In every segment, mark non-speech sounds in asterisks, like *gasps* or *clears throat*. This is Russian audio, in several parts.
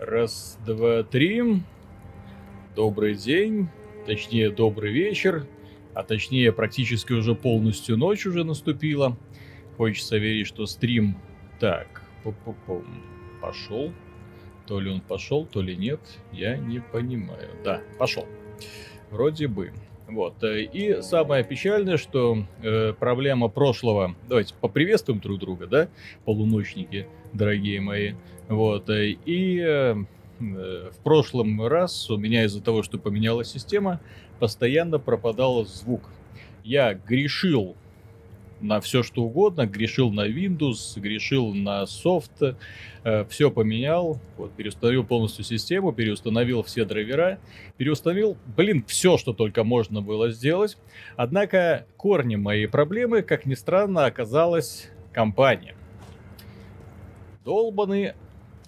Раз, два, три. Добрый день, точнее добрый вечер, а точнее практически уже полностью ночь уже наступила. Хочется верить, что стрим так, пошел. То ли он пошел, то ли нет, я не понимаю. Да, пошел. Вроде бы. Вот. Э, и самое печальное, что э, проблема прошлого... Давайте поприветствуем друг друга, да, полуночники, дорогие мои. Вот. Э, и э, в прошлом раз у меня из-за того, что поменялась система, постоянно пропадал звук. Я грешил на все что угодно, грешил на Windows, грешил на софт, э, все поменял, вот, переустановил полностью систему, переустановил все драйвера, переустановил, блин, все, что только можно было сделать. Однако корнем моей проблемы, как ни странно, оказалась компания. Долбанный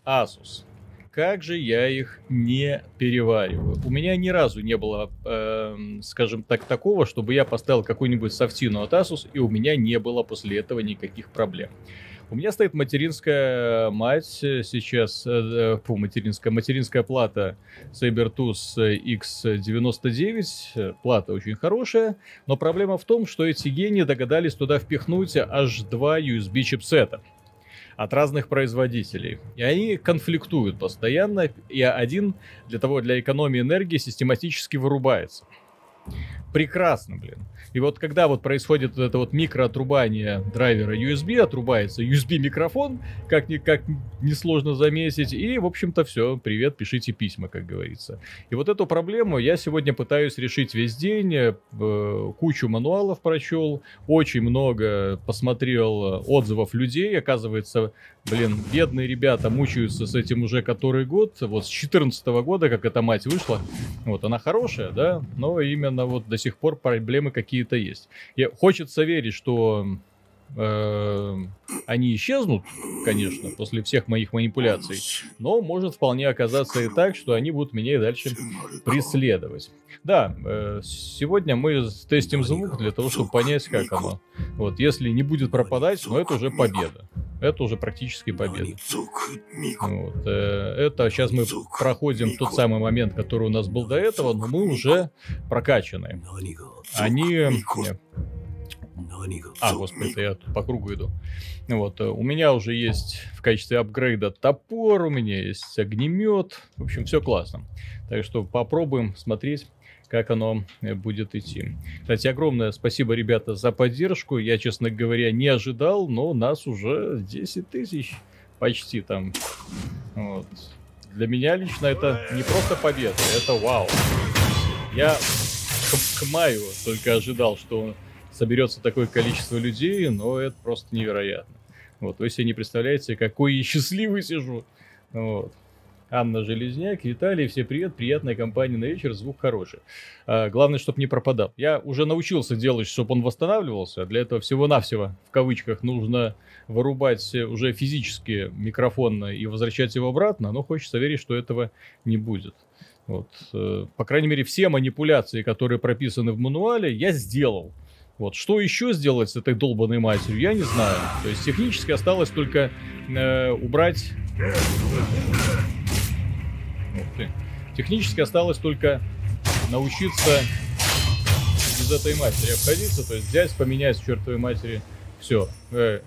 Asus как же я их не перевариваю. У меня ни разу не было, э, скажем так, такого, чтобы я поставил какую-нибудь софтину от Asus, и у меня не было после этого никаких проблем. У меня стоит материнская мать сейчас, э, фу, материнская, материнская плата Sabertooth X99, плата очень хорошая, но проблема в том, что эти гении догадались туда впихнуть аж два USB чипсета от разных производителей. И они конфликтуют постоянно, и один для того, для экономии энергии систематически вырубается. Прекрасно, блин. И вот когда вот происходит это вот микроотрубание драйвера USB, отрубается USB-микрофон, как, ни, как несложно заметить, и, в общем-то, все, привет, пишите письма, как говорится. И вот эту проблему я сегодня пытаюсь решить весь день, э, кучу мануалов прочел, очень много посмотрел отзывов людей, оказывается, блин, бедные ребята мучаются с этим уже который год, вот с 14 года, как эта мать вышла, вот, она хорошая, да, но именно вот до сих пор проблемы какие-то есть. И хочется верить, что они исчезнут, конечно, после всех моих манипуляций, но может вполне оказаться и так, что они будут меня и дальше преследовать. Да, э, сегодня мы тестим звук для того, чтобы понять, как оно. Вот, если не будет пропадать, ну это уже победа. Это уже практически победа. Вот, э, это сейчас мы проходим тот самый момент, который у нас был до этого, но мы уже прокачаны. Они а, господи, я по кругу иду. Вот, э, у меня уже есть в качестве апгрейда топор, у меня есть огнемет. В общем, все классно. Так что попробуем смотреть как оно э, будет идти. Кстати, огромное спасибо, ребята, за поддержку. Я, честно говоря, не ожидал, но нас уже 10 тысяч почти там. Вот. Для меня лично это не просто победа, это вау. Я к, к маю только ожидал, что соберется такое количество людей, но это просто невероятно. Вот, вы себе не представляете, какой я *laughs* счастливый сижу. Вот. Анна Железняк, Виталий, все привет, приятная компания на вечер, звук хороший. А, главное, чтобы не пропадал. Я уже научился делать, чтобы он восстанавливался. Для этого всего-навсего, в кавычках, нужно вырубать уже физически микрофон и возвращать его обратно, но хочется верить, что этого не будет. Вот. Э, по крайней мере, все манипуляции, которые прописаны в мануале, я сделал. Вот. Что еще сделать с этой долбанной матерью, я не знаю. То есть технически осталось только э, убрать... Ух ты. Технически осталось только научиться без этой матери обходиться, то есть взять, поменять чертовой матери, все, э,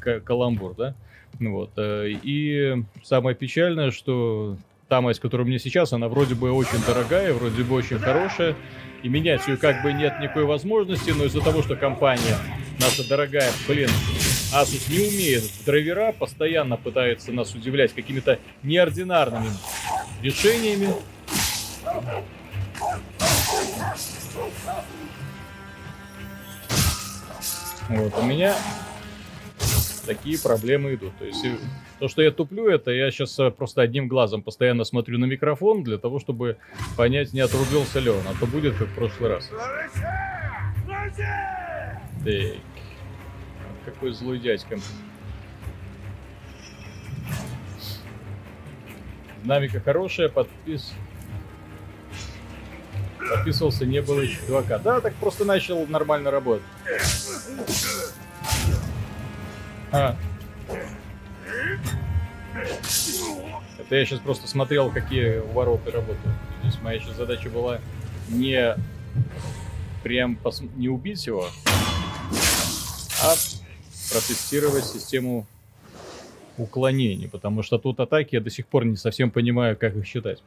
каламбур, да? Вот. Э, и самое печальное, что та мать, которая у меня сейчас, она вроде бы очень дорогая, вроде бы очень хорошая, и менять ее как бы нет никакой возможности, но из-за того, что компания наша дорогая, блин, Asus не умеет драйвера, постоянно пытается нас удивлять какими-то неординарными решениями. Вот, у меня такие проблемы идут. То есть то, что я туплю, это я сейчас э, просто одним глазом постоянно смотрю на микрофон для того, чтобы понять, не отрубился ли он, а то будет как в прошлый раз. Так. Какой злой дядька. Динамика хорошая, подпис... Подписывался, не было еще чувака. Да, так просто начал нормально работать. А, Это я сейчас просто смотрел, какие вороты работают. То есть моя сейчас задача была не прям пос... не убить его, а протестировать систему уклонений, потому что тут атаки я до сих пор не совсем понимаю, как их считать.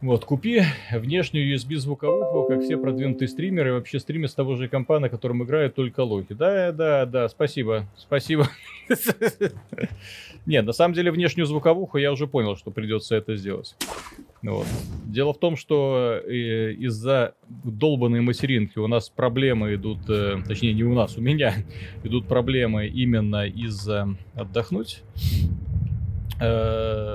Вот, купи внешнюю USB звуковуху, как все продвинутые стримеры, вообще стример с того же компа, на котором играют только лохи. Да, да, да, спасибо, спасибо. Не, на самом деле внешнюю звуковуху я уже понял, что придется это сделать. Вот. Дело в том, что э, из-за долбанной материнки у нас проблемы идут, э, точнее не у нас, у меня *laughs* идут проблемы именно из-за отдохнуть э,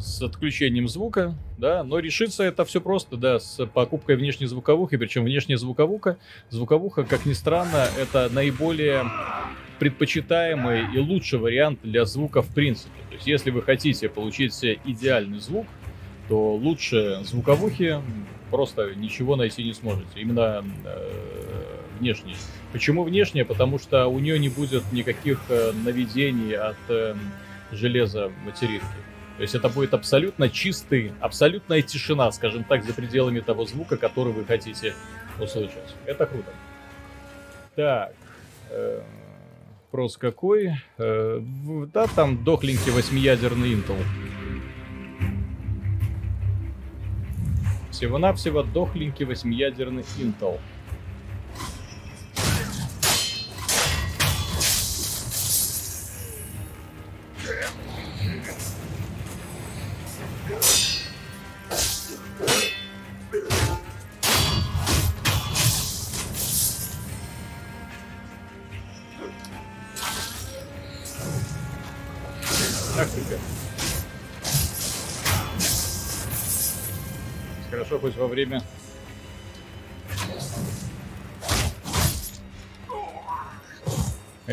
с отключением звука, да, но решится это все просто, да, с покупкой внешней звуковухи, причем внешняя звуковуха, звуковуха, как ни странно, это наиболее предпочитаемый и лучший вариант для звука в принципе. То есть, если вы хотите получить идеальный звук, то лучше звуковухи просто ничего найти не сможете. Именно э, внешней. Почему внешняя? Потому что у нее не будет никаких э, наведений от э, железа материнки. То есть это будет абсолютно чистый, абсолютная тишина, скажем так, за пределами того звука, который вы хотите услышать. Это круто. Так. Э, какой? Э, да, там дохленький восьмиядерный Intel. Всего-навсего дохленький восьмиядерный Intel.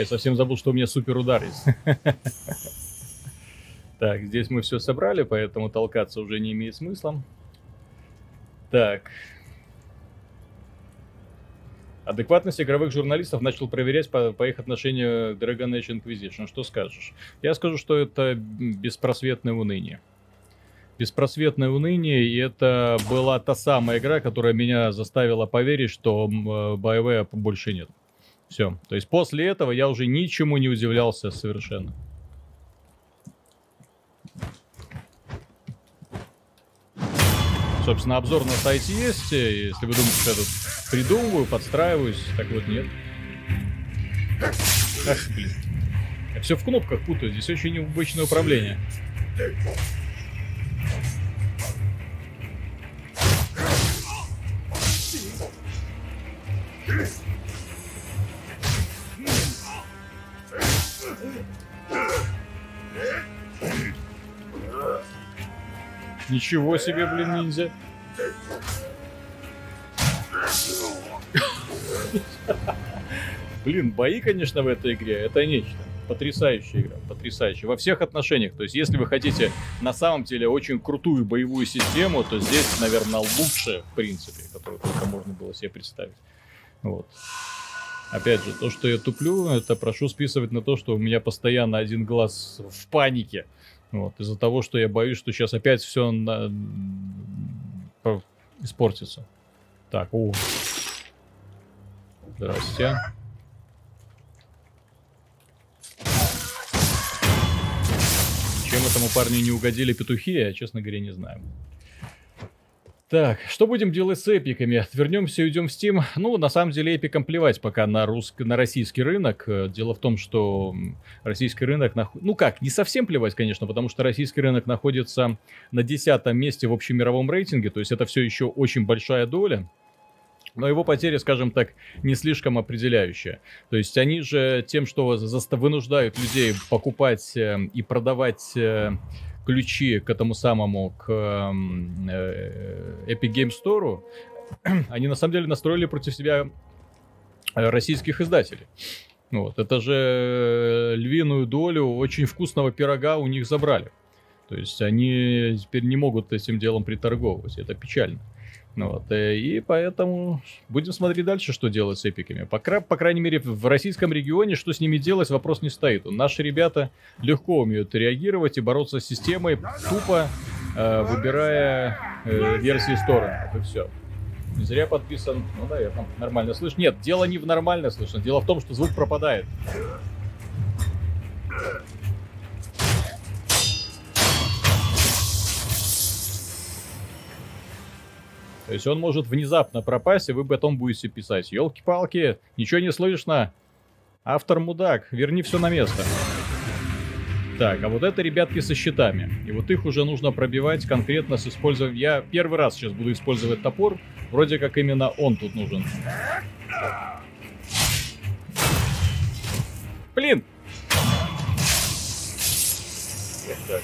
Я совсем забыл, что у меня супер удар есть. *laughs* Так, здесь мы все собрали, поэтому толкаться уже не имеет смысла. Так. Адекватность игровых журналистов начал проверять по, по их отношению к Dragon Age Inquisition. Что скажешь? Я скажу, что это беспросветное уныние беспросветное уныние, и это была та самая игра, которая меня заставила поверить, что э, боевая больше нет. Все. То есть после этого я уже ничему не удивлялся совершенно. Собственно, обзор на сайте есть. Если вы думаете, что я тут придумываю, подстраиваюсь, так вот нет. Ах, блин. Я все в кнопках путаю, здесь очень необычное управление. Ничего себе, блин, ниндзя. Блин, бои, конечно, в этой игре, это нечто. Потрясающая игра, потрясающая. Во всех отношениях. То есть, если вы хотите на самом деле очень крутую боевую систему, то здесь, наверное, лучшая, в принципе, которую только можно было себе представить. Вот. Опять же, то, что я туплю, это прошу списывать на то, что у меня постоянно один глаз в панике. Вот, из-за того, что я боюсь, что сейчас опять все на... испортится. Так, о. Здрасте. Чем этому парню не угодили петухи, я, честно говоря, не знаю. Так, что будем делать с эпиками? Вернемся и уйдем в Steam. Ну, на самом деле, эпикам плевать пока на, русск... на российский рынок. Дело в том, что российский рынок... Нах... Ну как, не совсем плевать, конечно, потому что российский рынок находится на десятом месте в общемировом рейтинге, то есть это все еще очень большая доля. Но его потеря, скажем так, не слишком определяющая. То есть они же тем, что вынуждают людей покупать э, и продавать э, ключи к этому самому, к эм, э, Epic Game Store, *clears throat* они на самом деле настроили против себя э, российских издателей. Вот, это же львиную долю очень вкусного пирога у них забрали. То есть они теперь не могут этим делом приторговывать. Это печально. Ну вот, э, и поэтому будем смотреть дальше, что делать с эпиками. По, по крайней мере, в российском регионе, что с ними делать, вопрос не стоит. Наши ребята легко умеют реагировать и бороться с системой, тупо э, выбирая э, версии стороны. Это все. Не зря подписан. Ну, наверное, нормально слышно. Нет, дело не в нормально слышно. Дело в том, что звук пропадает. То есть он может внезапно пропасть, и вы потом будете писать. Елки-палки, ничего не слышно. Автор мудак, верни все на место. Так, а вот это ребятки со щитами. И вот их уже нужно пробивать конкретно с использованием... Я первый раз сейчас буду использовать топор. Вроде как именно он тут нужен. Блин! Так.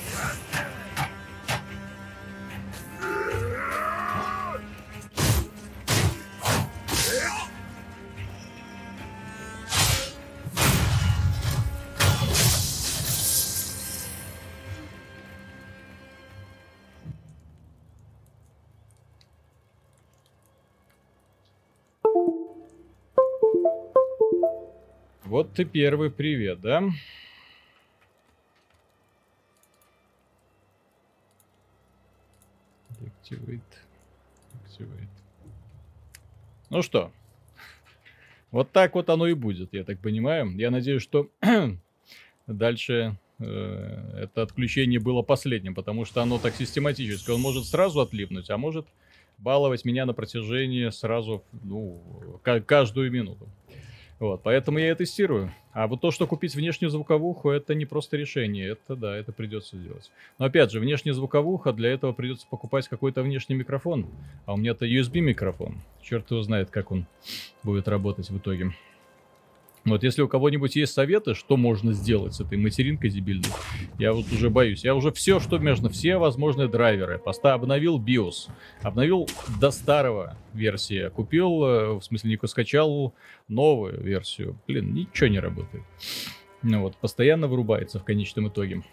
Вот ты первый привет, да? Activate. Activate. Ну что, вот так вот оно и будет, я так понимаю. Я надеюсь, что *clears throat* дальше э, это отключение было последним, потому что оно так систематически. Он может сразу отлипнуть, а может баловать меня на протяжении сразу, ну, каждую минуту. Вот, поэтому я и тестирую. А вот то, что купить внешнюю звуковуху, это не просто решение. Это да, это придется сделать. Но опять же, внешняя звуковуха, для этого придется покупать какой-то внешний микрофон. А у меня-то USB микрофон. Черт его знает, как он будет работать в итоге. Вот если у кого-нибудь есть советы, что можно сделать с этой материнкой дебильной, я вот уже боюсь. Я уже все, что можно, все возможные драйверы. Поста обновил BIOS, обновил до старого версии, купил, э, в смысле не скачал новую версию. Блин, ничего не работает. Ну вот, постоянно вырубается в конечном итоге.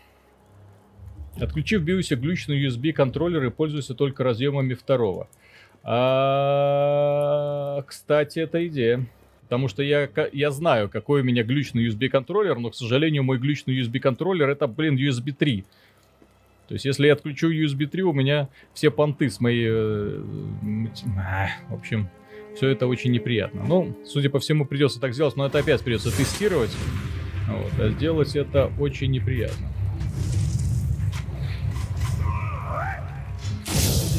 Отключив в BIOS глючный USB контроллер и пользуйся только разъемами второго. А, кстати, это идея. Потому что я, я знаю, какой у меня глючный USB контроллер, но, к сожалению, мой глючный USB контроллер это, блин, USB 3. То есть, если я отключу USB 3, у меня все понты с моей... Э, в общем, все это очень неприятно. Ну, судя по всему, придется так сделать, но это опять придется тестировать. Вот, а сделать это очень неприятно.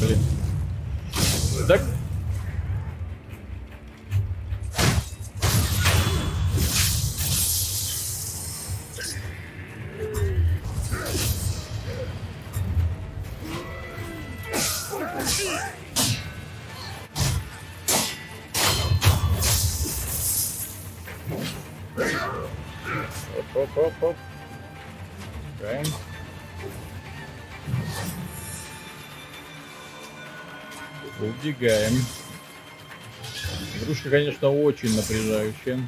Блин. Так, Убегаем. Игрушка, конечно, очень напряжающая.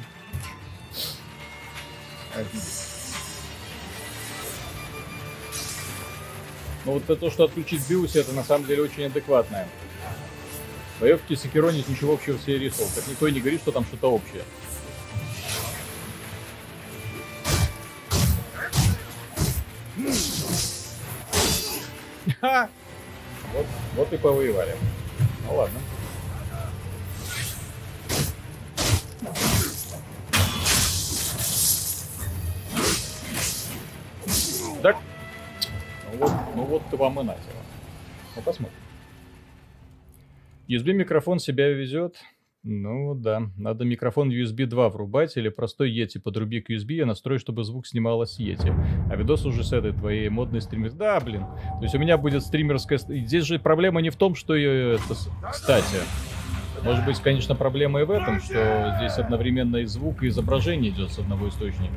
Но вот это то, что отключить биус, это на самом деле очень адекватное. Боевки с Акеронис ничего общего с рисовал. Так никто и не говорит, что там что-то общее. Ха! Вот, вот и повоевали. Ну ладно. Так. Ну вот, ну вот ты вам и натило. Ну посмотрим. USB микрофон себя везет. Ну да, надо микрофон USB 2 врубать или простой Yeti подруби к USB и настрой, чтобы звук снимала с Yeti. А видос уже с этой твоей модной стример... Да, блин. То есть у меня будет стримерская... Здесь же проблема не в том, что ее... Это... Кстати, может быть, конечно, проблема и в этом, что здесь одновременно и звук, и изображение идет с одного источника.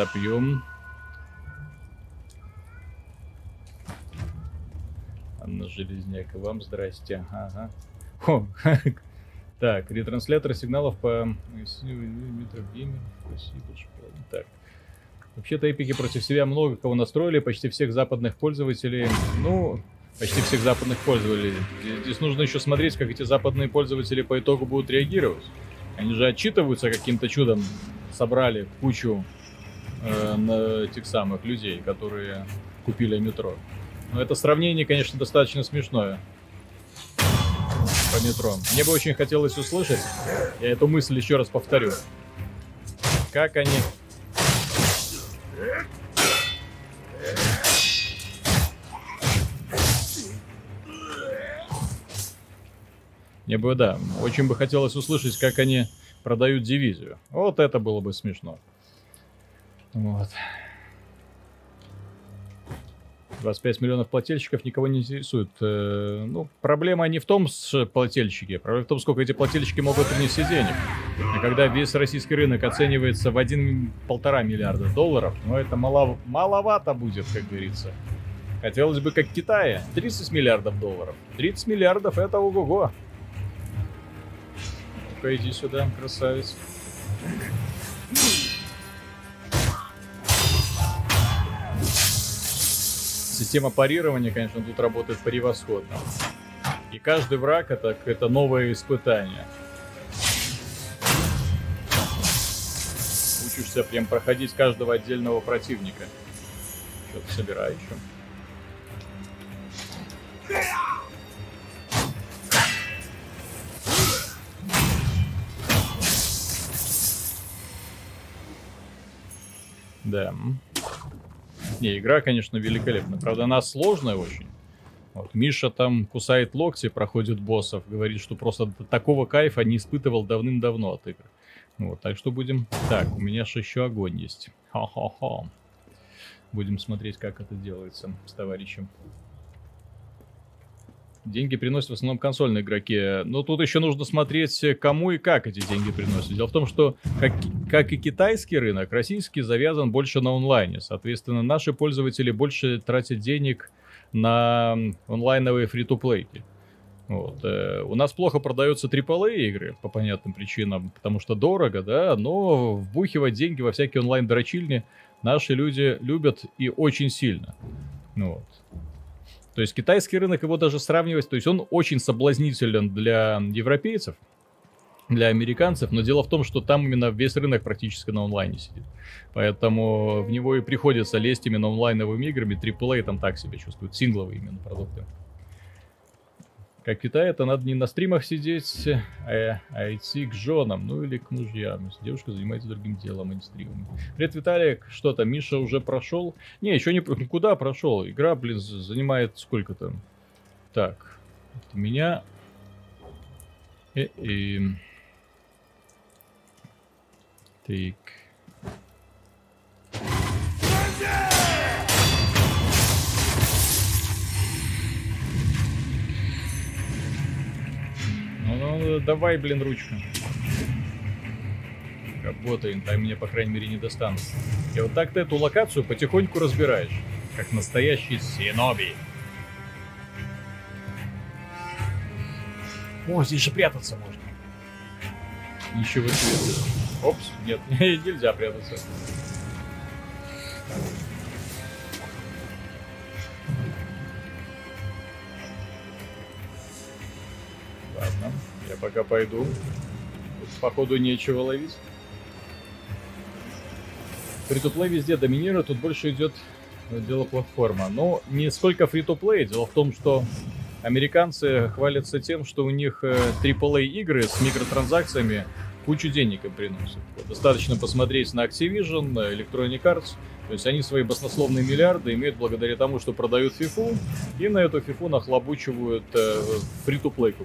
Сопьем. Анна Железняк, вам здрасте. Ага. О, *laughs* так, ретранслятор сигналов по метров Спасибо, Так. Вообще-то эпики против себя много кого настроили, почти всех западных пользователей. Ну, почти всех западных пользователей. Здесь нужно еще смотреть, как эти западные пользователи по итогу будут реагировать. Они же отчитываются каким-то чудом, собрали кучу э, на этих самых людей, которые купили метро. Но это сравнение, конечно, достаточно смешное по метро. Мне бы очень хотелось услышать, я эту мысль еще раз повторю, как они... Мне бы, да, очень бы хотелось услышать, как они продают дивизию. Вот это было бы смешно. Вот. 25 миллионов плательщиков никого не интересует. Э, ну, проблема не в том, с плательщики, проблема в том, сколько эти плательщики могут принести денег. А когда весь российский рынок оценивается в 1-1,5 миллиарда долларов, ну, это мало, маловато будет, как говорится. Хотелось бы, как в Китае, 30 миллиардов долларов. 30 миллиардов это ого-го. Ну-ка, иди сюда, красавец. Система парирования, конечно, тут работает превосходно. И каждый враг это, это новое испытание. Учишься прям проходить каждого отдельного противника. Что-то собирай еще. Да. Не, игра, конечно, великолепна. Правда, она сложная очень. Вот, Миша там кусает локти, проходит боссов, говорит, что просто такого кайфа не испытывал давным-давно от игр. Вот, так что будем... Так, у меня же еще огонь есть. Ха-ха-ха. Будем смотреть, как это делается с товарищем. Деньги приносят в основном консольные игроки. Но тут еще нужно смотреть, кому и как эти деньги приносят. Дело в том, что, как, как и китайский рынок, российский завязан больше на онлайне. Соответственно, наши пользователи больше тратят денег на онлайновые фри-то-плейки. Вот. Э, у нас плохо продаются AAA игры по понятным причинам, потому что дорого, да, но вбухивать деньги во всякие онлайн-дрочильни наши люди любят и очень сильно. Вот. То есть китайский рынок его даже сравнивать, то есть он очень соблазнителен для европейцев, для американцев, но дело в том, что там именно весь рынок практически на онлайне сидит. Поэтому в него и приходится лезть именно онлайновыми играми, AAA там так себя чувствуют, сингловые именно продукты. Как в Китае, это надо не на стримах сидеть, а, а идти к женам, ну или к мужьям. Если девушка занимается другим делом, а не стримами. Привет, Виталик. Что там, Миша уже прошел? Не, еще не... Куда прошел? Игра, блин, занимает сколько там? Так. у меня... И, э, и... Так. Ну, давай, блин, ручку. Работаем, там меня, по крайней мере, не достанут. И вот так ты эту локацию потихоньку разбираешь. Как настоящий синоби. О, здесь же прятаться можно. Ничего себе. Опс, нет, *laughs* нельзя прятаться. Пока пойду. Походу, нечего ловить. Фри-то-плей везде доминирует, тут больше идет дело платформа. Но не сколько фри-то-плей, дело в том, что американцы хвалятся тем, что у них AAA э, игры с микротранзакциями кучу денег им приносят. Достаточно посмотреть на Activision, на Electronic Arts, то есть они свои баснословные миллиарды имеют благодаря тому, что продают фифу, и на эту фифу нахлобучивают э,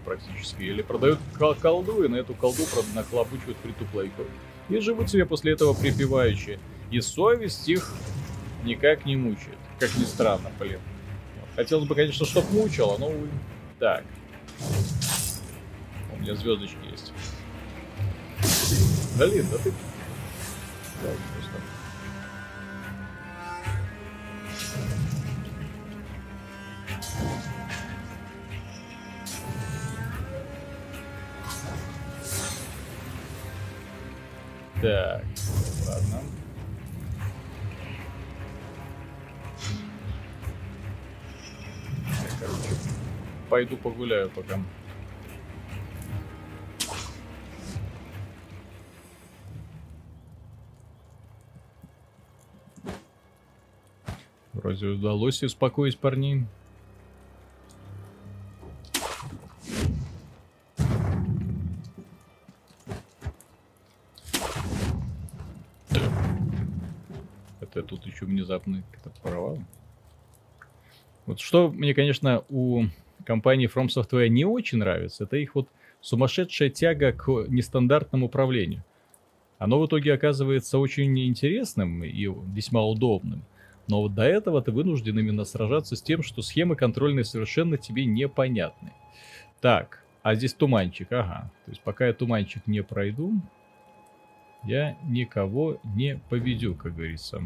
практически. Или продают колду, и на эту колду нахлобучивают фри-то-плейку. И живут себе после этого припеваючи. И совесть их никак не мучает. Как ни странно, блин. Хотелось бы, конечно, чтоб мучило, но... Так. У меня звездочки есть. Блин, да ты... Да, просто... Так, ладно. Я, короче, пойду погуляю пока. Вроде удалось успокоить парней. Это тут еще внезапно как-то порвало. Вот что мне, конечно, у компании From Software не очень нравится, это их вот сумасшедшая тяга к нестандартному управлению. Оно в итоге оказывается очень интересным и весьма удобным. Но вот до этого ты вынужден именно сражаться с тем, что схемы контрольные совершенно тебе непонятны. Так, а здесь туманчик, ага. То есть пока я туманчик не пройду, я никого не поведю, как говорится.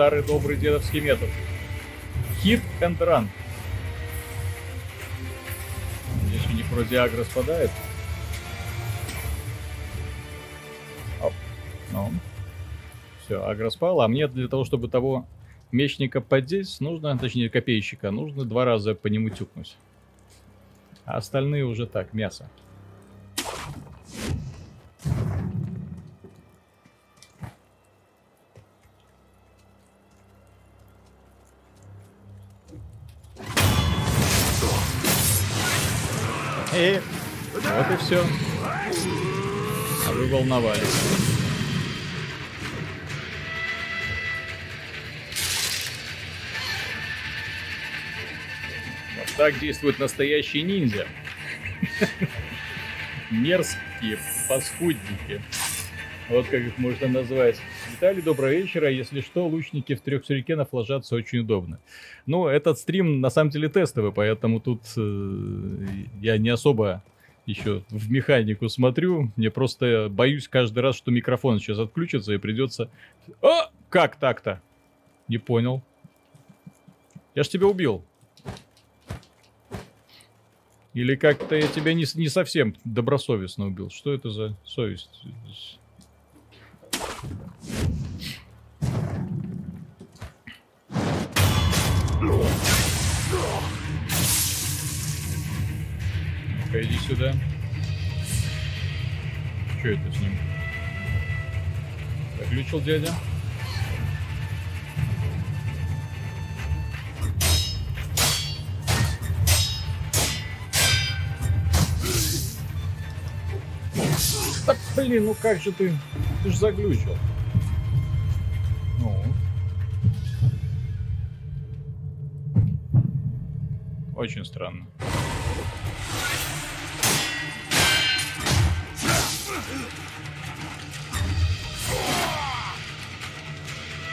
Старый добрый дедовский метод. Hit and run. Здесь у них вроде агро спадает. Оп. Ну. Все, агро спал. А мне для того, чтобы того мечника поддеть, нужно, точнее копейщика, нужно два раза по нему тюкнуть. А остальные уже так, мясо. И вот и все. А вы волновались. Вот так действуют настоящие ниндзя. *laughs* Мерзкие паскудники. Вот как их можно назвать. Виталий, доброго вечера. Если что, лучники в трех сюрикенов ложатся очень удобно. Ну, этот стрим на самом деле тестовый, поэтому тут э, я не особо еще в механику смотрю. Мне просто боюсь каждый раз, что микрофон сейчас отключится и придется... А! Как так-то? Не понял. Я ж тебя убил. Или как-то я тебя не, не совсем добросовестно убил. Что это за совесть? Ну-ка, иди сюда. Что это с ним? Заключил дядя? Да блин, ну как же ты? Ты же заглючил. Ну. Очень странно.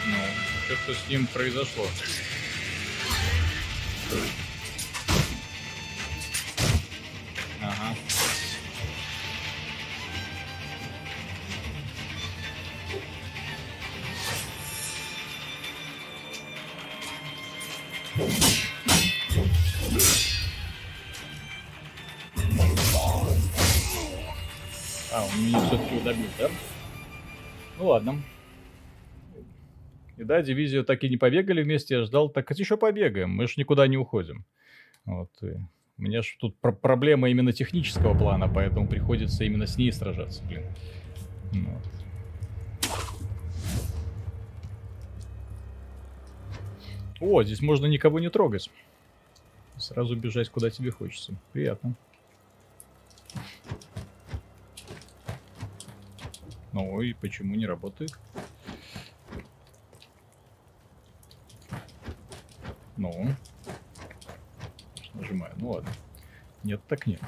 Ну, что-то с ним произошло. Да, дивизию так и не побегали вместе, я ждал, так еще побегаем, мы ж никуда не уходим. Вот. И у меня же тут про- проблема именно технического плана, поэтому приходится именно с ней сражаться, блин. Вот. О, здесь можно никого не трогать. Сразу бежать, куда тебе хочется. Приятно. Ну и почему не работает? Ну. Нажимаю. Ну ладно. Нет, так нет.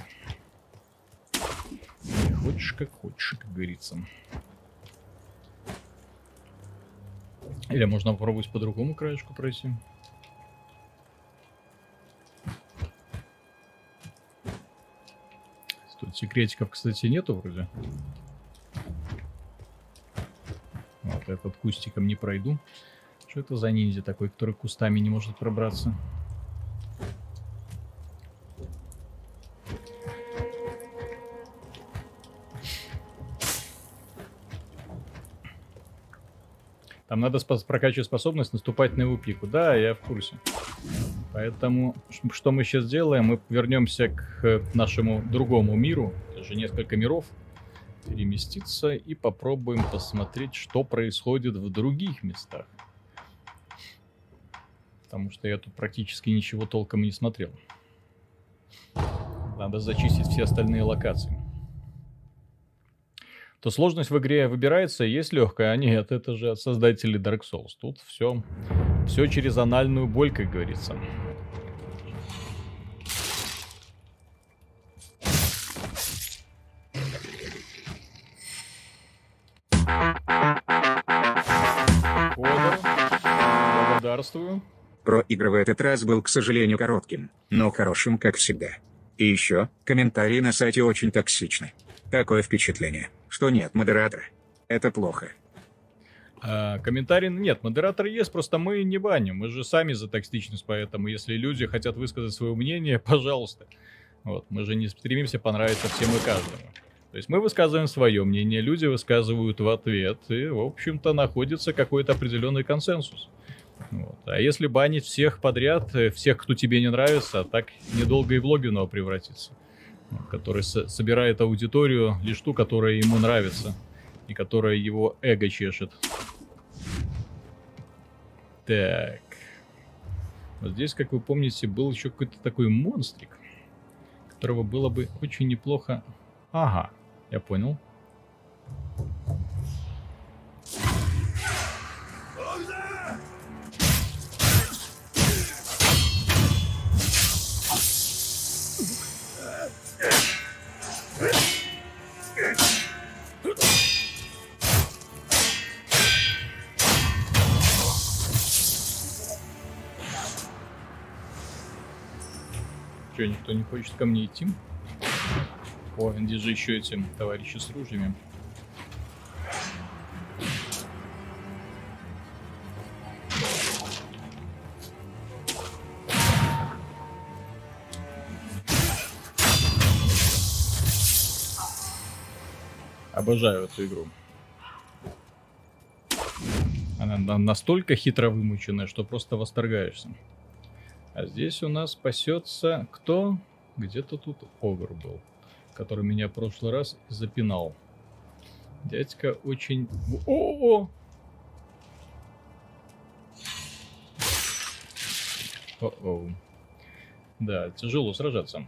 Не хочешь, как хочешь, как говорится. Или можно попробовать по другому краешку пройти. Тут секретиков, кстати, нету вроде. Вот этот кустиком не пройду. Что это за ниндзя такой, который кустами не может пробраться? Там надо спас- прокачивать способность наступать на его пику. Да, я в курсе. Поэтому что мы сейчас сделаем? Мы вернемся к э, нашему другому миру. Это несколько миров. Переместиться и попробуем посмотреть, что происходит в других местах. Потому что я тут практически ничего толком не смотрел. Надо зачистить все остальные локации. То сложность в игре выбирается, есть легкая, а нет, это же от создателей Dark Souls. Тут все, все через анальную боль, как говорится. Благодарствую. Проигры в этот раз был, к сожалению, коротким, но хорошим, как всегда. И еще, комментарии на сайте очень токсичны. Такое впечатление, что нет модератора. Это плохо. А, комментарий нет, модератор есть, просто мы не баним. Мы же сами за токсичность, поэтому если люди хотят высказать свое мнение, *laughs* пожалуйста. Вот, мы же не стремимся понравиться всем и каждому. То есть мы высказываем свое мнение, люди высказывают в ответ, и, в общем-то, находится какой-то определенный консенсус. Вот. А если банить всех подряд, э, всех, кто тебе не нравится, так недолго и в Логвинова превратится. Который со- собирает аудиторию лишь ту, которая ему нравится. И которая его эго чешет. Так. Вот здесь, как вы помните, был еще какой-то такой монстрик, которого было бы очень неплохо... Ага, я понял. Че, никто не хочет ко мне идти? О, где же еще эти товарищи с ружьями? Обожаю эту игру. Она на- настолько хитро вымученная, что просто восторгаешься. А здесь у нас спасется кто? Где-то тут Огр был, который меня в прошлый раз запинал. Дядька очень... О-о-о! О-оу. Да, тяжело сражаться.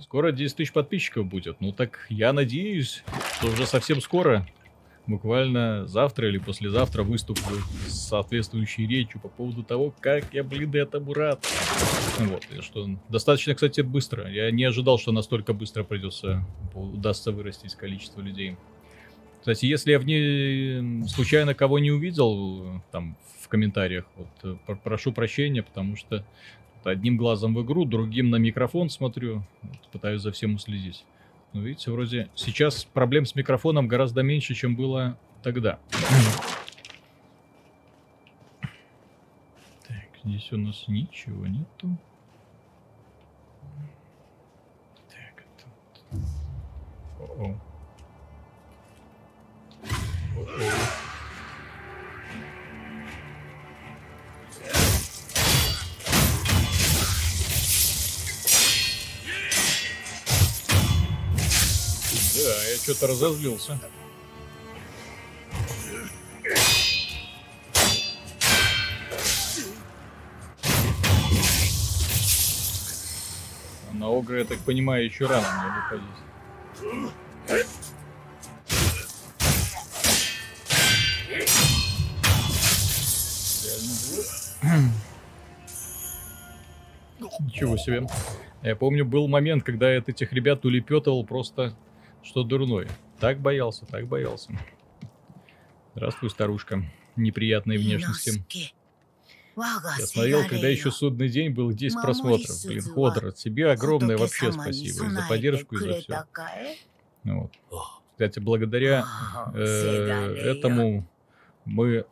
Скоро 10 тысяч подписчиков будет. Ну так я надеюсь, что уже совсем скоро, буквально завтра или послезавтра выступлю с соответствующей речью по поводу того, как я, блин, этому рад. Вот, и что достаточно, кстати, быстро. Я не ожидал, что настолько быстро придется, удастся вырастить количество людей. Кстати, если я в ней случайно кого не увидел там в комментариях, вот, э, пр- прошу прощения, потому что одним глазом в игру, другим на микрофон смотрю, вот, пытаюсь за всем уследить. Ну, видите, вроде сейчас проблем с микрофоном гораздо меньше, чем было тогда. Здесь у нас ничего нету. Так, это... О-о. О-о. Что-то разозлился. На Огра, я так понимаю, еще рано мне выходить. Ничего себе. Я помню, был момент, когда я от этих ребят улепетывал просто что дурной. Так боялся, так боялся. Здравствуй, старушка. Неприятной внешности. Я смотрел, когда еще судный день был 10 просмотров. Блин, Ходор, тебе огромное вообще спасибо за поддержку, и за все. Вот. Кстати, благодаря э, этому мы...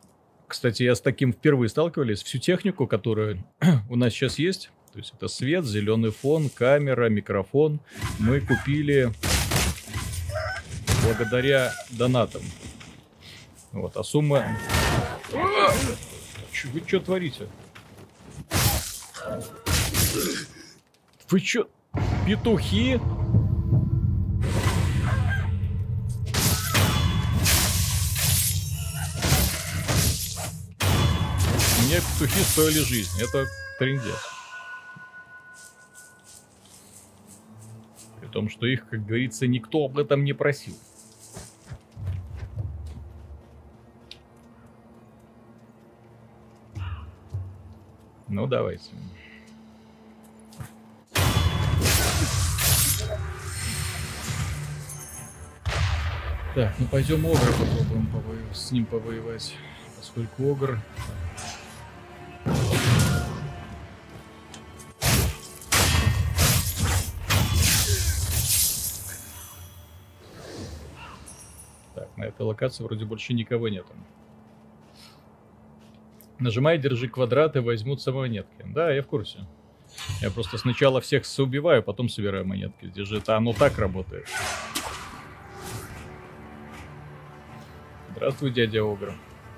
Кстати, я с таким впервые сталкивались. Всю технику, которая *clears throat* у нас сейчас есть, то есть это свет, зеленый фон, камера, микрофон, мы купили благодаря донатам. Вот, а сумма... Вы что творите? Вы что, петухи? Меня петухи стоили жизнь. Это трендец. При том, что их, как говорится, никто об этом не просил. Ну, давайте. Так, ну пойдем Огра попробуем повоевать, с ним повоевать. Поскольку Огр... Так, на этой локации вроде больше никого нету. Нажимай, держи квадрат и возьмутся монетки. Да, я в курсе. Я просто сначала всех убиваю, потом собираю монетки. Здесь же это оно так работает. Здравствуй, дядя Огр.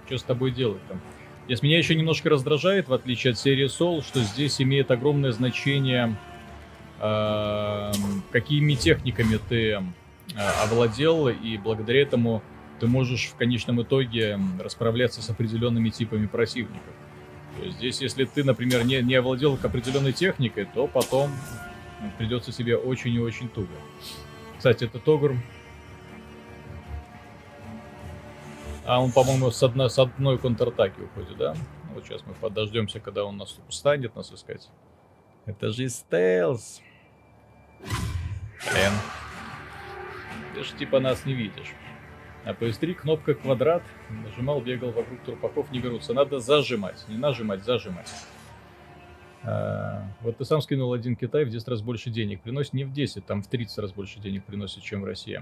Что с тобой делать там? Здесь меня еще немножко раздражает, в отличие от серии Soul, что здесь имеет огромное значение, э, какими техниками ты э, овладел, и благодаря этому ты можешь в конечном итоге расправляться с определенными типами противников. То есть здесь, если ты, например, не, не овладел определенной техникой, то потом придется себе очень и очень туго. Кстати, этот Огр... А он, по-моему, с, одной, с одной контратаки уходит, да? Вот сейчас мы подождемся, когда он нас устанет нас искать. Это же стелс. Блин. Ты же типа нас не видишь. А PS3 кнопка квадрат. Нажимал, бегал вокруг трупаков, не берутся. Надо зажимать. Не нажимать, зажимать. А, вот ты сам скинул один Китай в 10 раз больше денег. Приносит не в 10, там в 30 раз больше денег приносит, чем в России.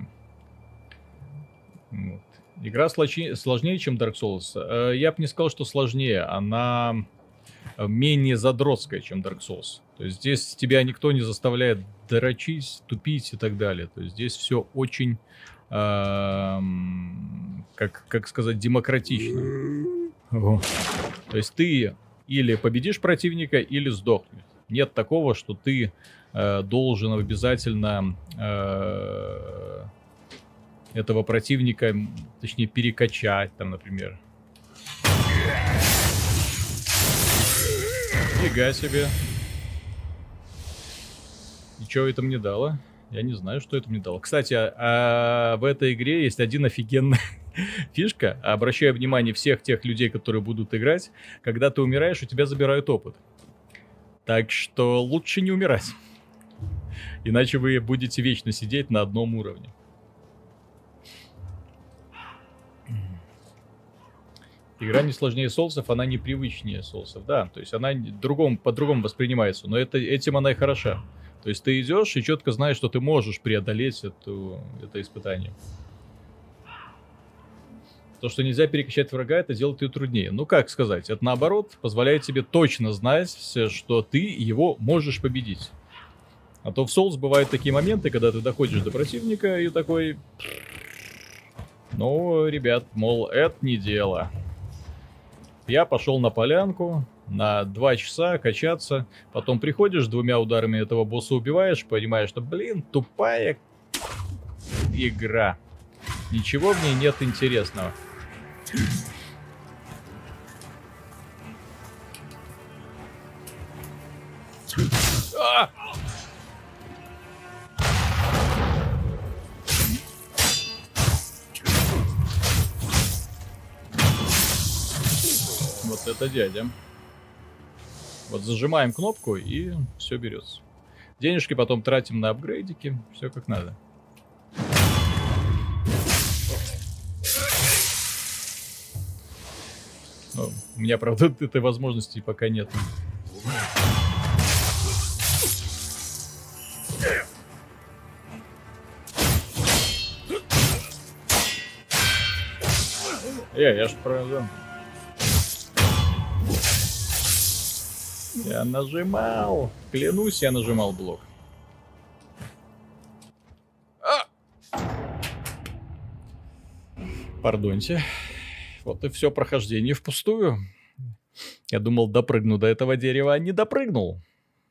Вот. Игра сложнее, сложнее, чем Dark Souls. А, я бы не сказал, что сложнее. Она менее задротская, чем Dark Souls. То есть здесь тебя никто не заставляет дрочить, тупить и так далее. То есть здесь все очень как, как сказать, демократично. То есть ты или победишь противника, или сдохнешь. Нет такого, что ты э, должен обязательно э, этого противника, точнее, перекачать, там, например. Фига себе. Ничего это мне дало. Я не знаю, что это мне дало. Кстати, а, в этой игре есть один офигенный *laughs* фишка. Обращаю внимание всех тех людей, которые будут играть. Когда ты умираешь, у тебя забирают опыт. Так что лучше не умирать. Иначе вы будете вечно сидеть на одном уровне. Игра не сложнее солсов, она непривычнее солсов, да. То есть она другом, по-другому воспринимается, но это, этим она и хороша. То есть ты идешь и четко знаешь, что ты можешь преодолеть эту, это испытание. То, что нельзя перекачать врага, это делает ее труднее. Ну, как сказать, это наоборот позволяет тебе точно знать, что ты его можешь победить. А то в Souls бывают такие моменты, когда ты доходишь до противника и такой... Ну, ребят, мол, это не дело. Я пошел на полянку, на два часа качаться, потом приходишь, двумя ударами этого босса убиваешь, понимаешь, что, блин, тупая игра. Ничего в ней нет интересного. А! Вот это дядя. Вот зажимаем кнопку и все берется. Денежки потом тратим на апгрейдики, все как надо. Ну, у меня, правда, *laughs* этой возможности пока нет. Я, я ж правда. Я нажимал. Клянусь, я нажимал блок. А! Пардоньте. Вот и все прохождение впустую. Я думал, допрыгну до этого дерева, а не допрыгнул,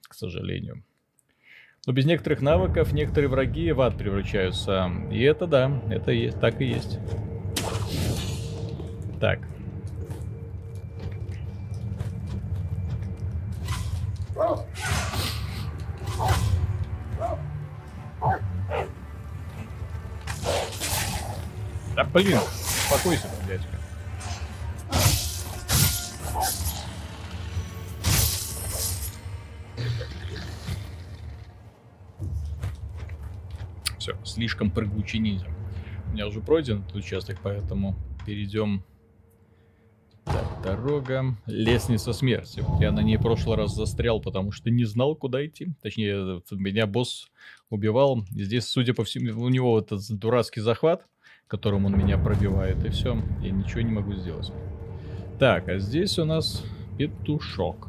к сожалению. Но без некоторых навыков некоторые враги в ад превращаются. И это да, это есть, так и есть. Так, Да блин, успокойся, дядька. Все, слишком прыгучий ниндзя. У меня уже пройден этот участок, поэтому перейдем дорога. Лестница смерти. Я на ней в прошлый раз застрял, потому что не знал, куда идти. Точнее, меня босс убивал. Здесь, судя по всему, у него этот дурацкий захват, которым он меня пробивает, и все. Я ничего не могу сделать. Так, а здесь у нас петушок.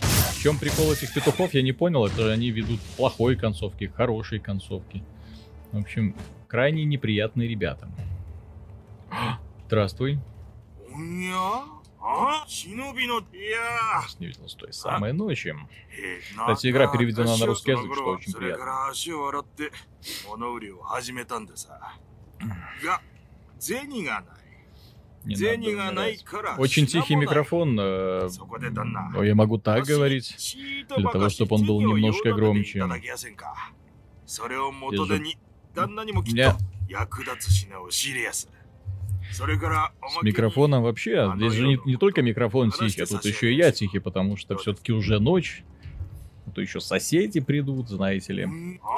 В чем прикол этих петухов, я не понял. Это они ведут плохой концовки, хорошей концовки. В общем, крайне неприятные ребята. Здравствуй. А? С той самой ночи. Кстати, игра переведена на русский язык, что очень приятно. Очень тихий микрофон. Э, я могу так говорить, для того, чтобы он был немножко громче. Меня... С микрофоном вообще, здесь же не, не только микрофон тихий, а тут еще и я тихий, потому что все-таки уже ночь. А то еще соседи придут, знаете ли.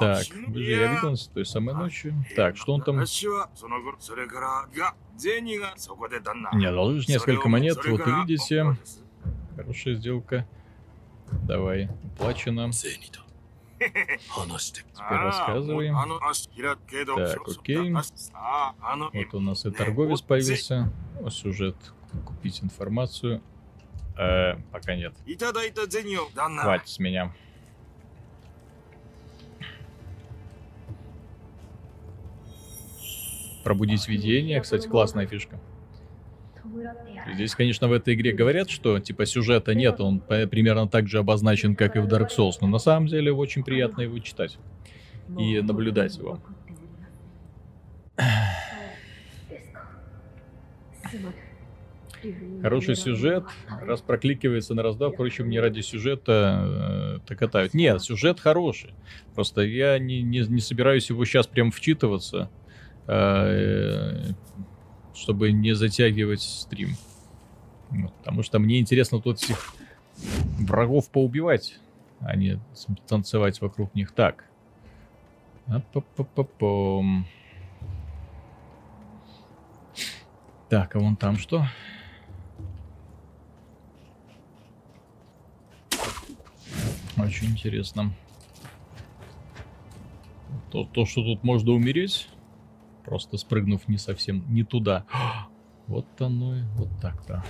Так, я видел с той самой ночью. Так, что он там? Не, должен несколько монет, вот увидите. Хорошая сделка. Давай, уплачено. Теперь рассказывай. Так, окей. Вот у нас и торговец появился. Сюжет. Купить информацию. Э, пока нет. Хватит с меня. Пробудить видение. Кстати, классная фишка. Здесь, конечно, в этой игре говорят, что типа сюжета нет, он примерно так же обозначен, как и в Dark Souls, но на самом деле очень приятно его читать и наблюдать его. Хороший сюжет, раз прокликивается на раздав, впрочем, не ради сюжета э, так катают. Нет, сюжет хороший. Просто я не, не, не собираюсь его сейчас прям вчитываться. Э, чтобы не затягивать стрим. Вот, потому что мне интересно тут этих врагов поубивать, а не танцевать вокруг них. Так. А -па -па -па -пом. Так, а вон там что? Очень интересно. То, то, что тут можно умереть, просто спрыгнув не совсем не туда. *gasps* Вот оно и вот так-то.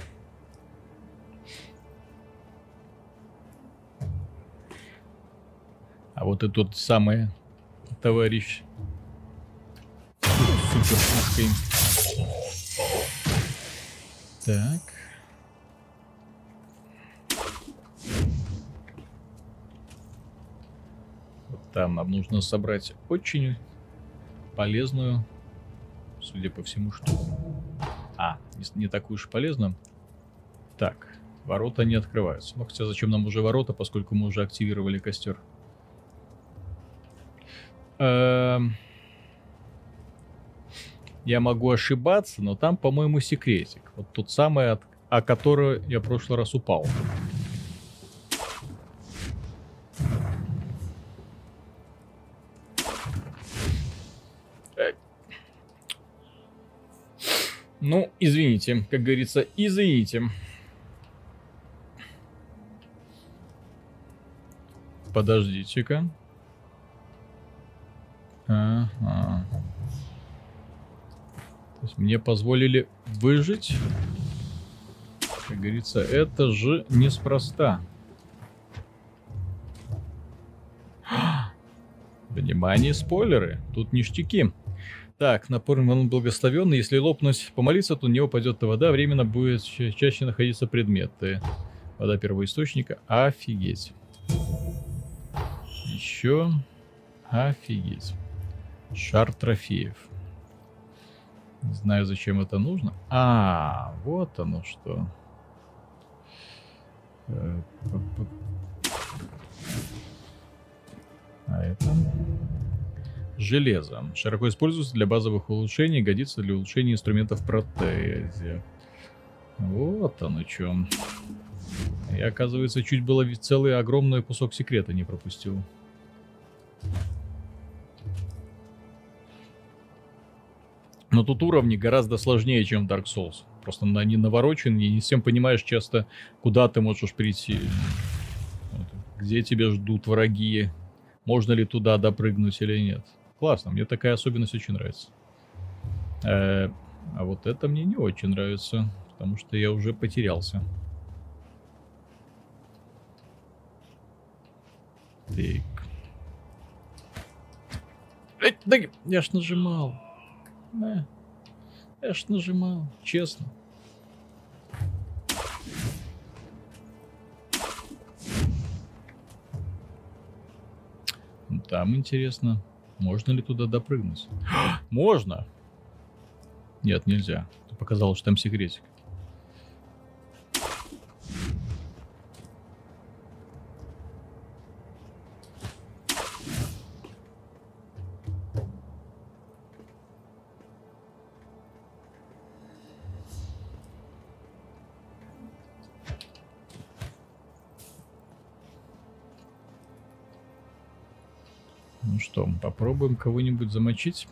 А вот и тот самый товарищ супер пушкой. Так. Вот там нам нужно собрать очень полезную, судя по всему, штуку. А, не, не такую уж полезную. Так, ворота не открываются. Ну, хотя зачем нам уже ворота, поскольку мы уже активировали костер. Эм... Я могу ошибаться, но там, по-моему, секретик. Вот тот самый, о который я в прошлый раз упал. Извините, как говорится, извините. Подождите-ка. Ага. То есть мне позволили выжить. Как говорится, это же неспроста. Внимание, спойлеры. Тут ништяки. Так, напор он благословенный. Если лопнуть, помолиться, то не упадет вода. Временно будет ча чаще находиться предметы. Вода первоисточника. Офигеть. Еще. Офигеть. Шар трофеев. Не знаю, зачем это нужно. А, вот оно что. Э, а это... Железо. Широко используется для базовых улучшений, годится для улучшения инструментов протезия. Вот оно что. Я, оказывается, чуть было целый огромный кусок секрета не пропустил. Но тут уровни гораздо сложнее, чем Dark Souls. Просто они наворочены, и не всем понимаешь часто, куда ты можешь прийти. Где тебя ждут враги. Можно ли туда допрыгнуть или нет. Классно, мне такая особенность очень нравится. Э, а вот это мне не очень нравится, потому что я уже потерялся. Так. Эй, да, я ж нажимал. Э, я ж нажимал, честно. Там интересно. Можно ли туда допрыгнуть? *gasps* Можно! Нет, нельзя. Ты показал, что там секретик. Ну что, попробуем кого-нибудь замочить.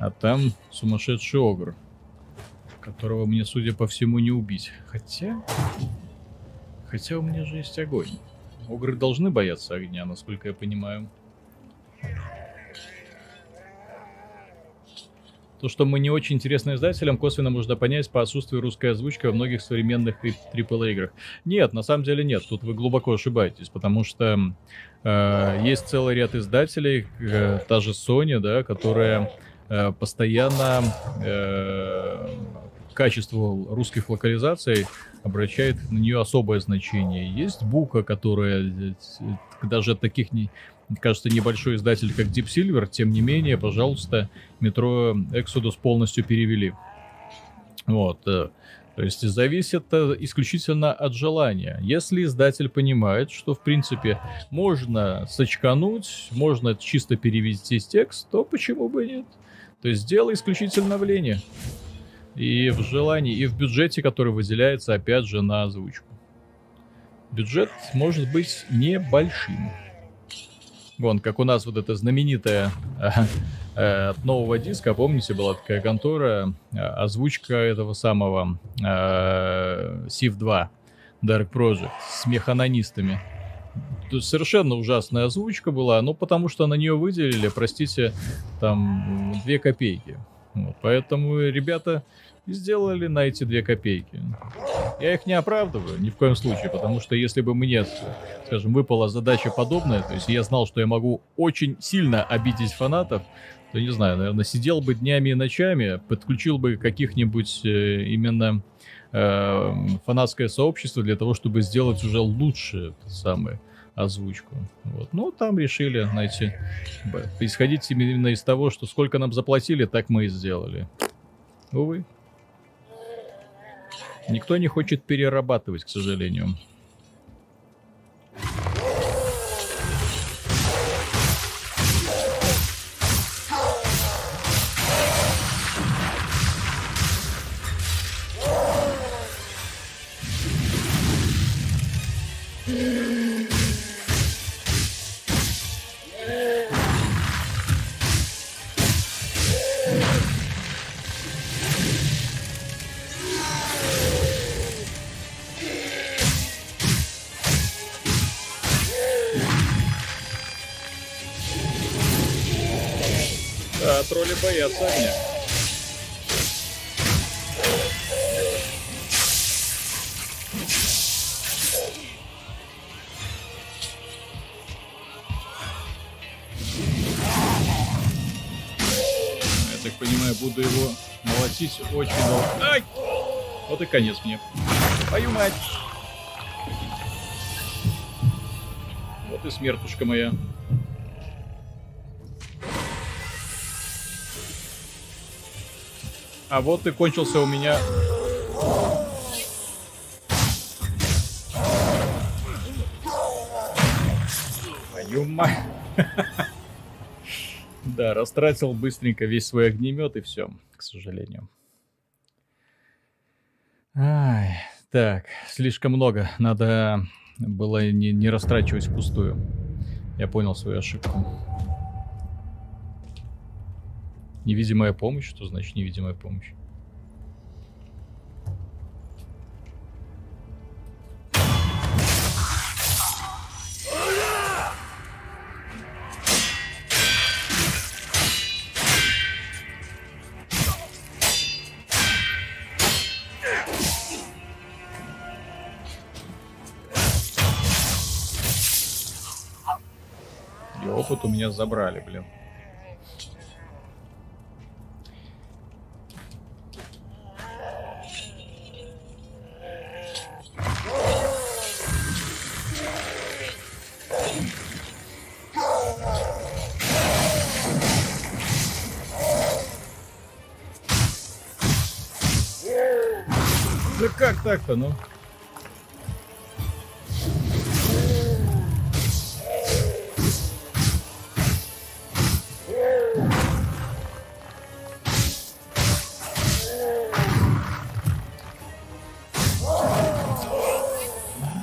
А там сумасшедший огр, которого мне, судя по всему, не убить. Хотя... Хотя у меня же есть огонь. Огры должны бояться огня, насколько я понимаю. То, что мы не очень интересны издателям, косвенно можно понять по отсутствию русской озвучки во многих современных AAA играх. Нет, на самом деле нет, тут вы глубоко ошибаетесь, потому что э, есть целый ряд издателей, э, та же Sony, да, которая э, постоянно э, качеству русских локализаций обращает на нее особое значение. Есть Бука, которая э, даже от таких не, кажется, небольшой издатель, как Deep Silver, тем не менее, пожалуйста, метро Exodus полностью перевели. Вот. Э, то есть зависит это исключительно от желания. Если издатель понимает, что в принципе можно сочкануть, можно чисто перевести текст, то почему бы нет? То есть дело исключительно в лени. И в желании, и в бюджете, который выделяется, опять же, на озвучку. Бюджет может быть небольшим. Вон, как у нас вот эта знаменитая э, от нового диска, помните, была такая контора, э, озвучка этого самого э, Civ 2 Dark Project с механонистами. Совершенно ужасная озвучка была, ну потому что на нее выделили, простите, там две копейки. Вот, поэтому ребята сделали на эти две копейки. Я их не оправдываю ни в коем случае, потому что если бы мне, скажем, выпала задача подобная, то есть я знал, что я могу очень сильно обидеть фанатов, то не знаю, наверное, сидел бы днями и ночами, подключил бы каких-нибудь э, именно э, фанатское сообщество для того, чтобы сделать уже лучше самое озвучку. Вот. Ну, там решили, знаете, исходить именно из того, что сколько нам заплатили, так мы и сделали. Увы. Никто не хочет перерабатывать, к сожалению. Боятся огня. Я так понимаю, буду его молотить очень долго. Ай! Вот и конец мне. Твою мать! Вот и смертушка моя. А вот и кончился у меня... Твою мать. *laughs* Да, растратил быстренько весь свой огнемет и все, к сожалению. Ай, так, слишком много. Надо было не, не растрачивать впустую. Я понял свою ошибку. Невидимая помощь? Что значит невидимая помощь? И опыт у меня забрали, блин. Ну?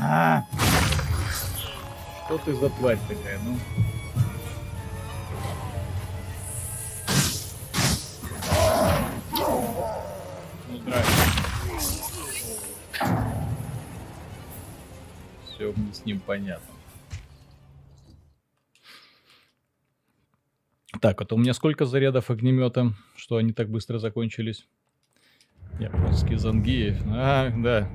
А. Что ты за тварь такая, ну? Понятно. Так, это у меня сколько зарядов огнемета, что они так быстро закончились? Японские зангии. А, да.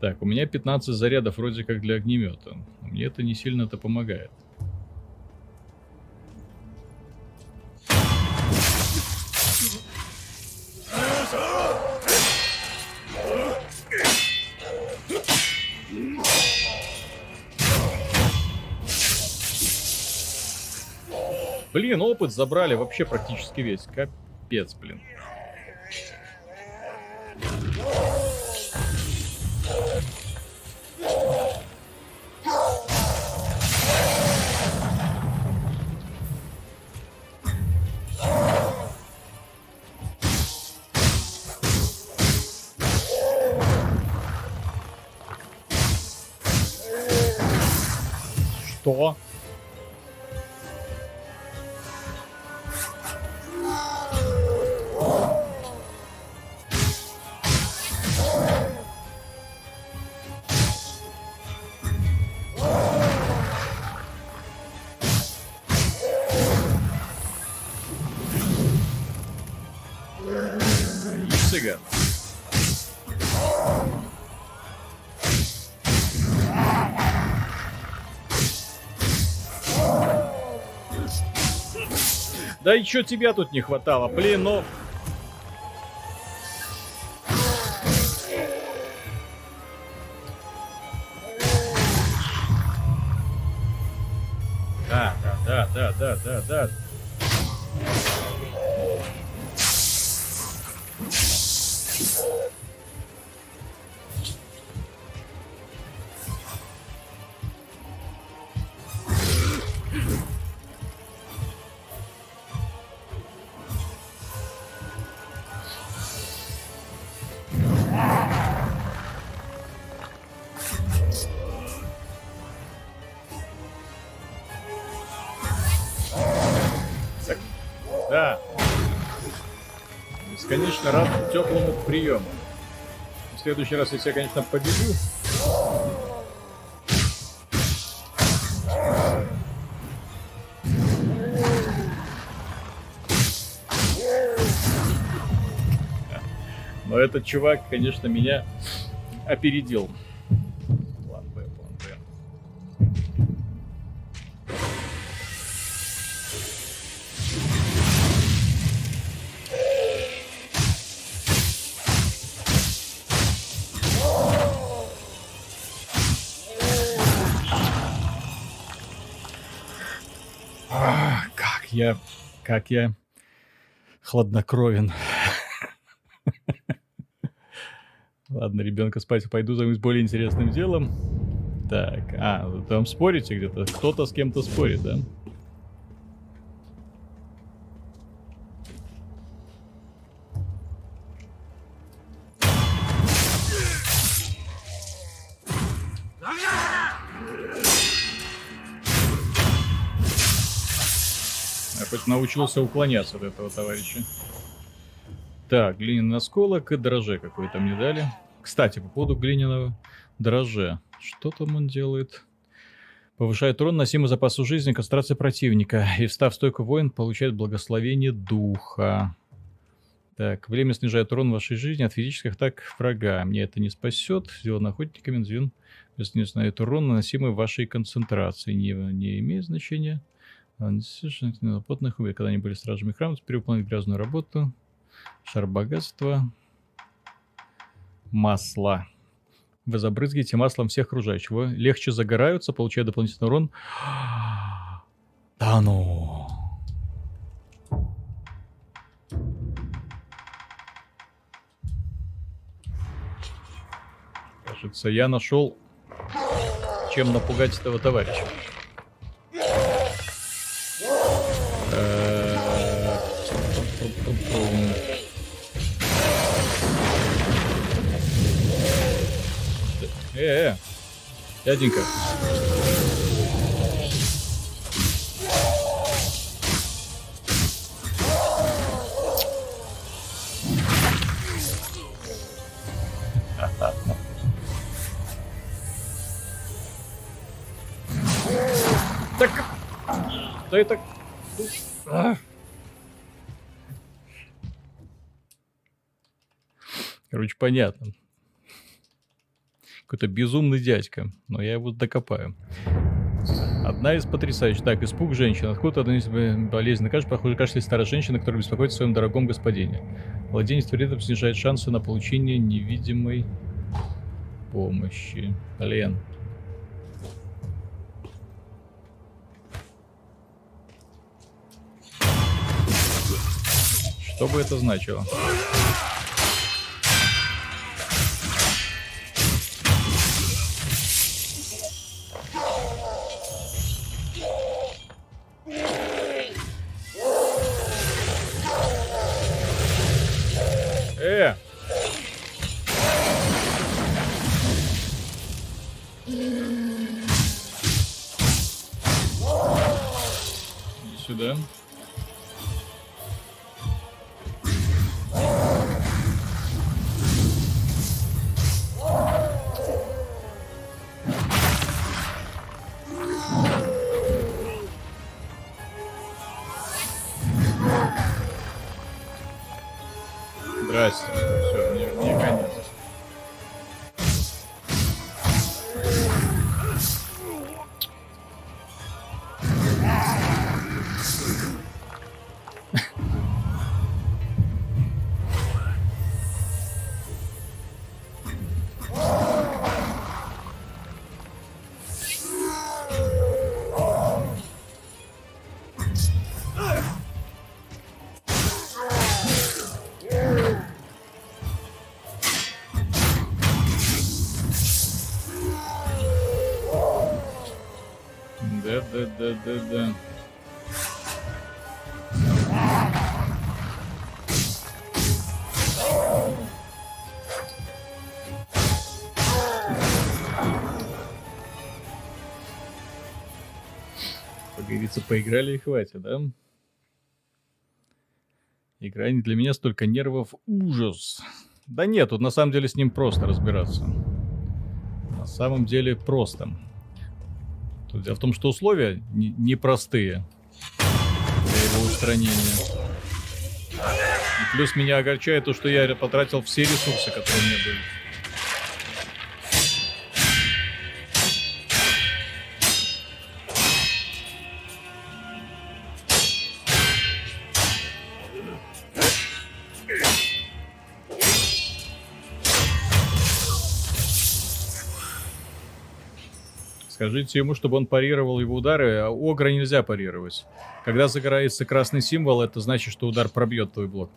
Так, у меня 15 зарядов вроде как для огнемета. Мне это не сильно-то помогает. Блин, опыт забрали вообще практически весь. Капец, блин. Да и чё тебя тут не хватало? Блин, ну... Да, следующий раз, я, конечно, победю. Но этот чувак, конечно, меня опередил. Я, как я хладнокровен. Ладно, ребенка спать пойду, займусь более интересным делом. Так, а, вы там спорите где-то? Кто-то с кем-то спорит, да? Научился уклоняться от этого товарища. Так, глиняный осколок и дроже какой-то мне дали. Кстати, по поводу глиняного дроже. Что там он делает? Повышает урон, носимый запасу жизни, концентрация противника. И встав в стойку воин, получает благословение духа. Так, время снижает урон вашей жизни от физических атак врага. Мне это не спасет. Сделан охотниками, звен. Знает урон, наносимый вашей концентрации. Не, не имеет значения. Плотных убий. Когда они были стражами храма, теперь выполнять грязную работу. Шар богатства. Масло. Вы забрызгиваете маслом всех окружающих. Вы легче загораются, получая дополнительный урон. Да ну. Кажется, я нашел, чем напугать этого товарища. Э, э, дяденька. Так, да это... Короче, понятно. Какой-то безумный дядька, но я его докопаю. Одна из потрясающих. Так, испуг женщин. Откуда одна из болезненных кашель? Похоже, кашляет старая женщина, которая беспокоится о своем дорогом господине. Владение твердым снижает шансы на получение невидимой помощи. Блин. Что бы это значило? Да, да, да. Как поиграли и хватит, да? Игра не для меня столько нервов. Ужас. Да нет, тут на самом деле с ним просто разбираться. На самом деле просто. Дело в том, что условия не- непростые для его устранения. И плюс меня огорчает то, что я потратил все ресурсы, которые у меня были. Скажите ему, чтобы он парировал его удары, а Огра нельзя парировать. Когда загорается красный символ, это значит, что удар пробьет твой блок.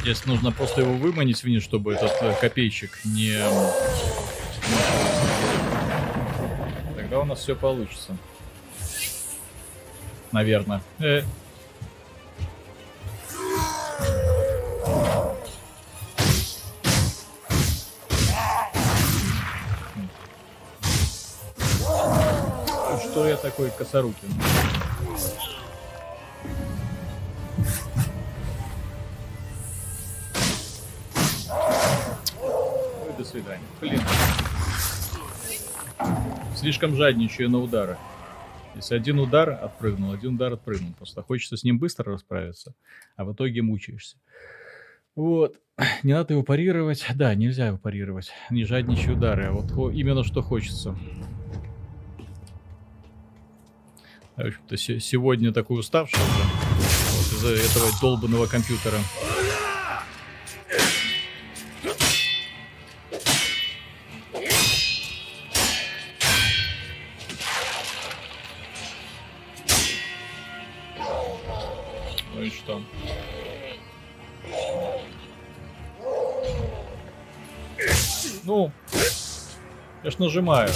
Здесь нужно просто его выманить вниз, чтобы этот э, копейщик не... Тогда у нас все получится. Наверное. Э, Что я такой косорукин? Ну до свидания. Блин. Слишком жадничаю на удары. Если один удар отпрыгнул, один удар отпрыгнул. Просто хочется с ним быстро расправиться, а в итоге мучаешься. Вот. Не надо его парировать. Да, нельзя его парировать. Не жадничай удары, а вот именно что хочется. В общем-то, се- сегодня такой уставший уже. Вот из-за этого долбанного компьютера. Ну и что? Ну, я ж нажимаю.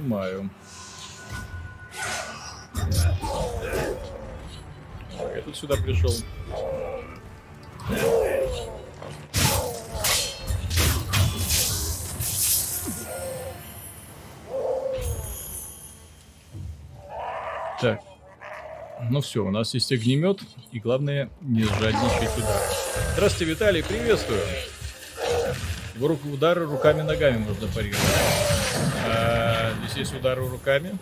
Нажимаю. Так, тут сюда пришел. Так. Ну все, у нас есть огнемет, и главное не жадничать удар. Здравствуйте, Виталий, приветствую. Его удары руками-ногами можно парировать. Здесь удары руками.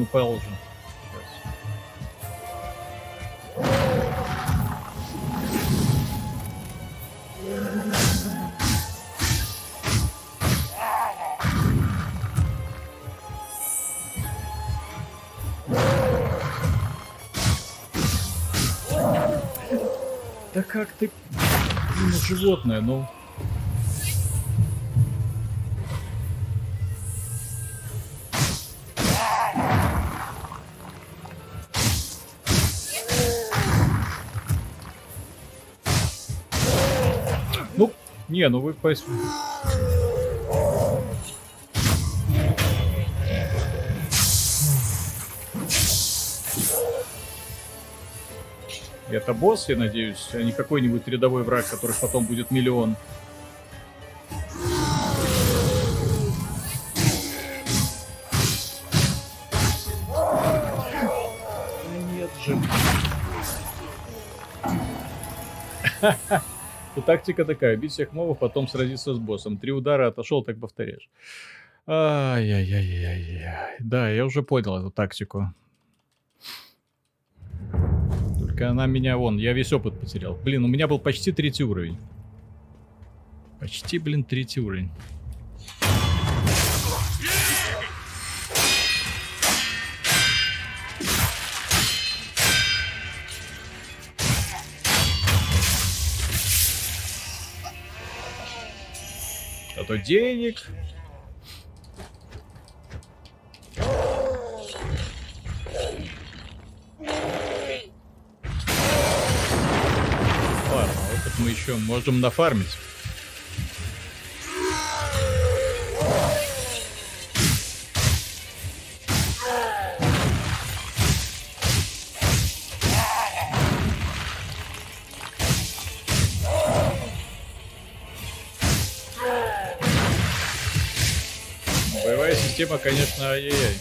Он упал уже. Да как ты, блин, животное, ну. Не, ну вы... Это босс, я надеюсь, а не какой-нибудь рядовой враг, который потом будет миллион. И тактика такая, бить всех мобов, потом сразиться с боссом. Три удара отошел, так повторяешь. Ай-яй-яй-яй-яй. Да, я уже понял эту тактику. Только она меня вон, я весь опыт потерял. Блин, у меня был почти третий уровень. Почти, блин, третий уровень. А то денег, мы еще можем нафармить. Боевая система, конечно, ай-яй-яй.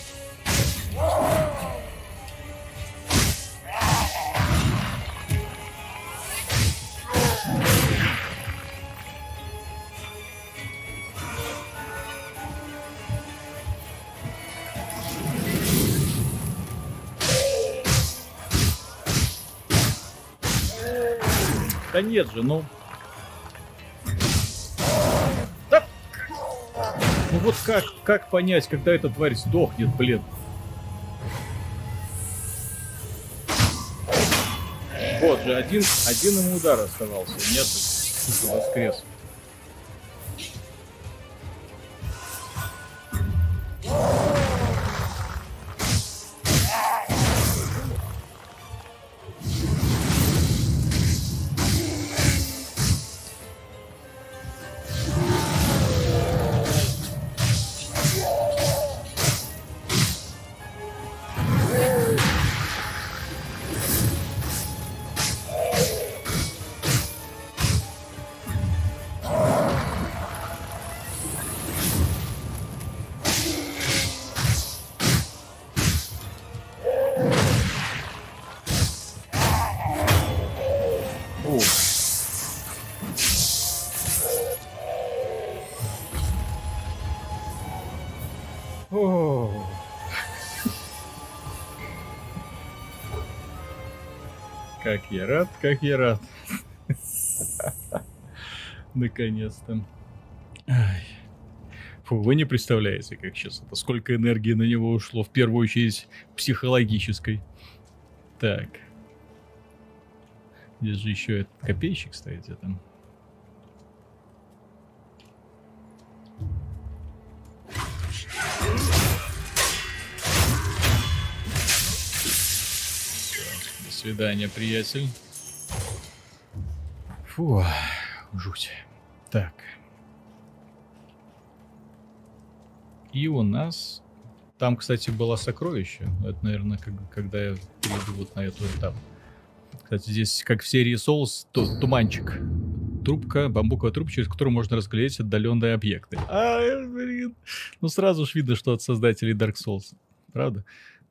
Да нет же, ну. Вот как, как понять, когда эта тварь сдохнет, блин? Вот же, один, один ему удар оставался. Нет, воскрес. Как я рад, как я рад. Наконец-то. Фу, вы не представляете, как сейчас это, сколько энергии на него ушло, в первую очередь психологической. Так. Здесь же еще этот копейщик стоит где-то. Свидания, приятель. Фу, жуть. Так. И у нас... Там, кстати, было сокровище. Это, наверное, как, когда я перейду вот на эту этап. Кстати, здесь, как в серии Souls, то, туманчик. Трубка, бамбуковая трубка, через которую можно разглядеть отдаленные объекты. А, блин. Ну, сразу же видно, что от создателей Dark Souls. Правда?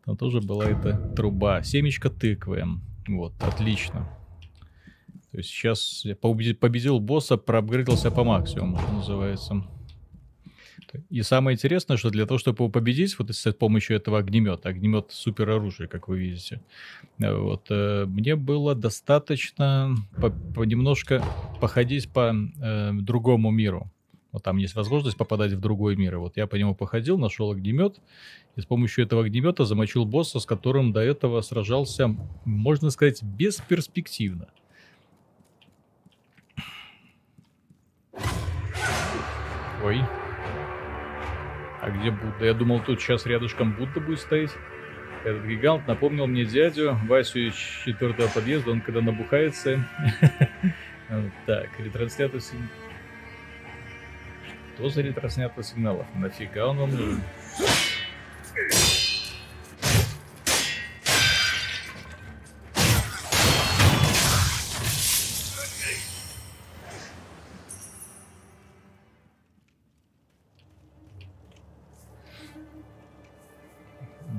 Там тоже была эта труба. Семечко тыквы. Вот, отлично. То есть сейчас я победил босса, проапгрейдился по максимуму, что называется. И самое интересное, что для того, чтобы его победить, вот с помощью этого огнемета, огнемет супер оружие, как вы видите, вот, э, мне было достаточно по, по немножко походить по э, другому миру. Вот там есть возможность попадать в другой мир. И вот я по нему походил, нашел огнемет, и с помощью этого огнемета замочил босса, с которым до этого сражался, можно сказать, бесперспективно. Ой. А где Будда? Я думал, тут сейчас рядышком Будда будет стоять. Этот гигант напомнил мне дядю Васю из четвертого подъезда. Он когда набухается... *laughs* Так, ретранслятор Что за ретранслятор сигналов? Нафига он вам нужен?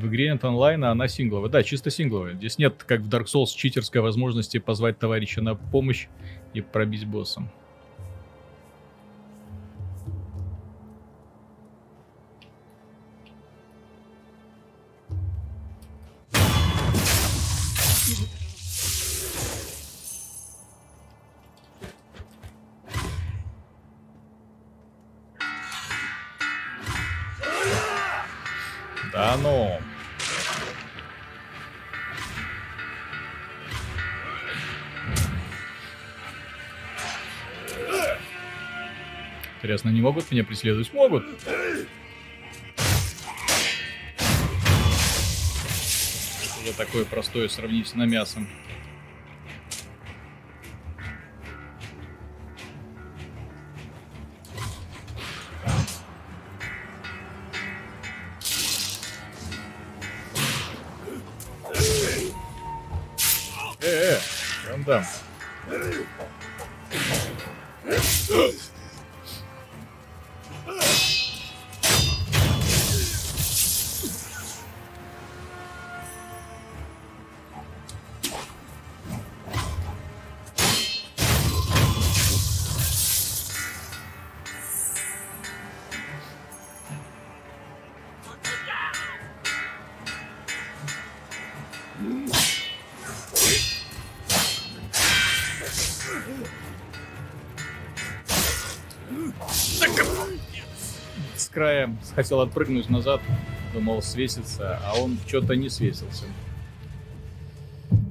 Нет онлайна, она сингловая. Да, чисто сингловая. Здесь нет, как в Dark Souls, читерской возможности позвать товарища на помощь и пробить боссом. Да ну. Интересно, не могут меня преследовать? Могут. Это такое простое сравнительно мясом. Хотел отпрыгнуть назад, думал свеситься, а он что-то не свесился.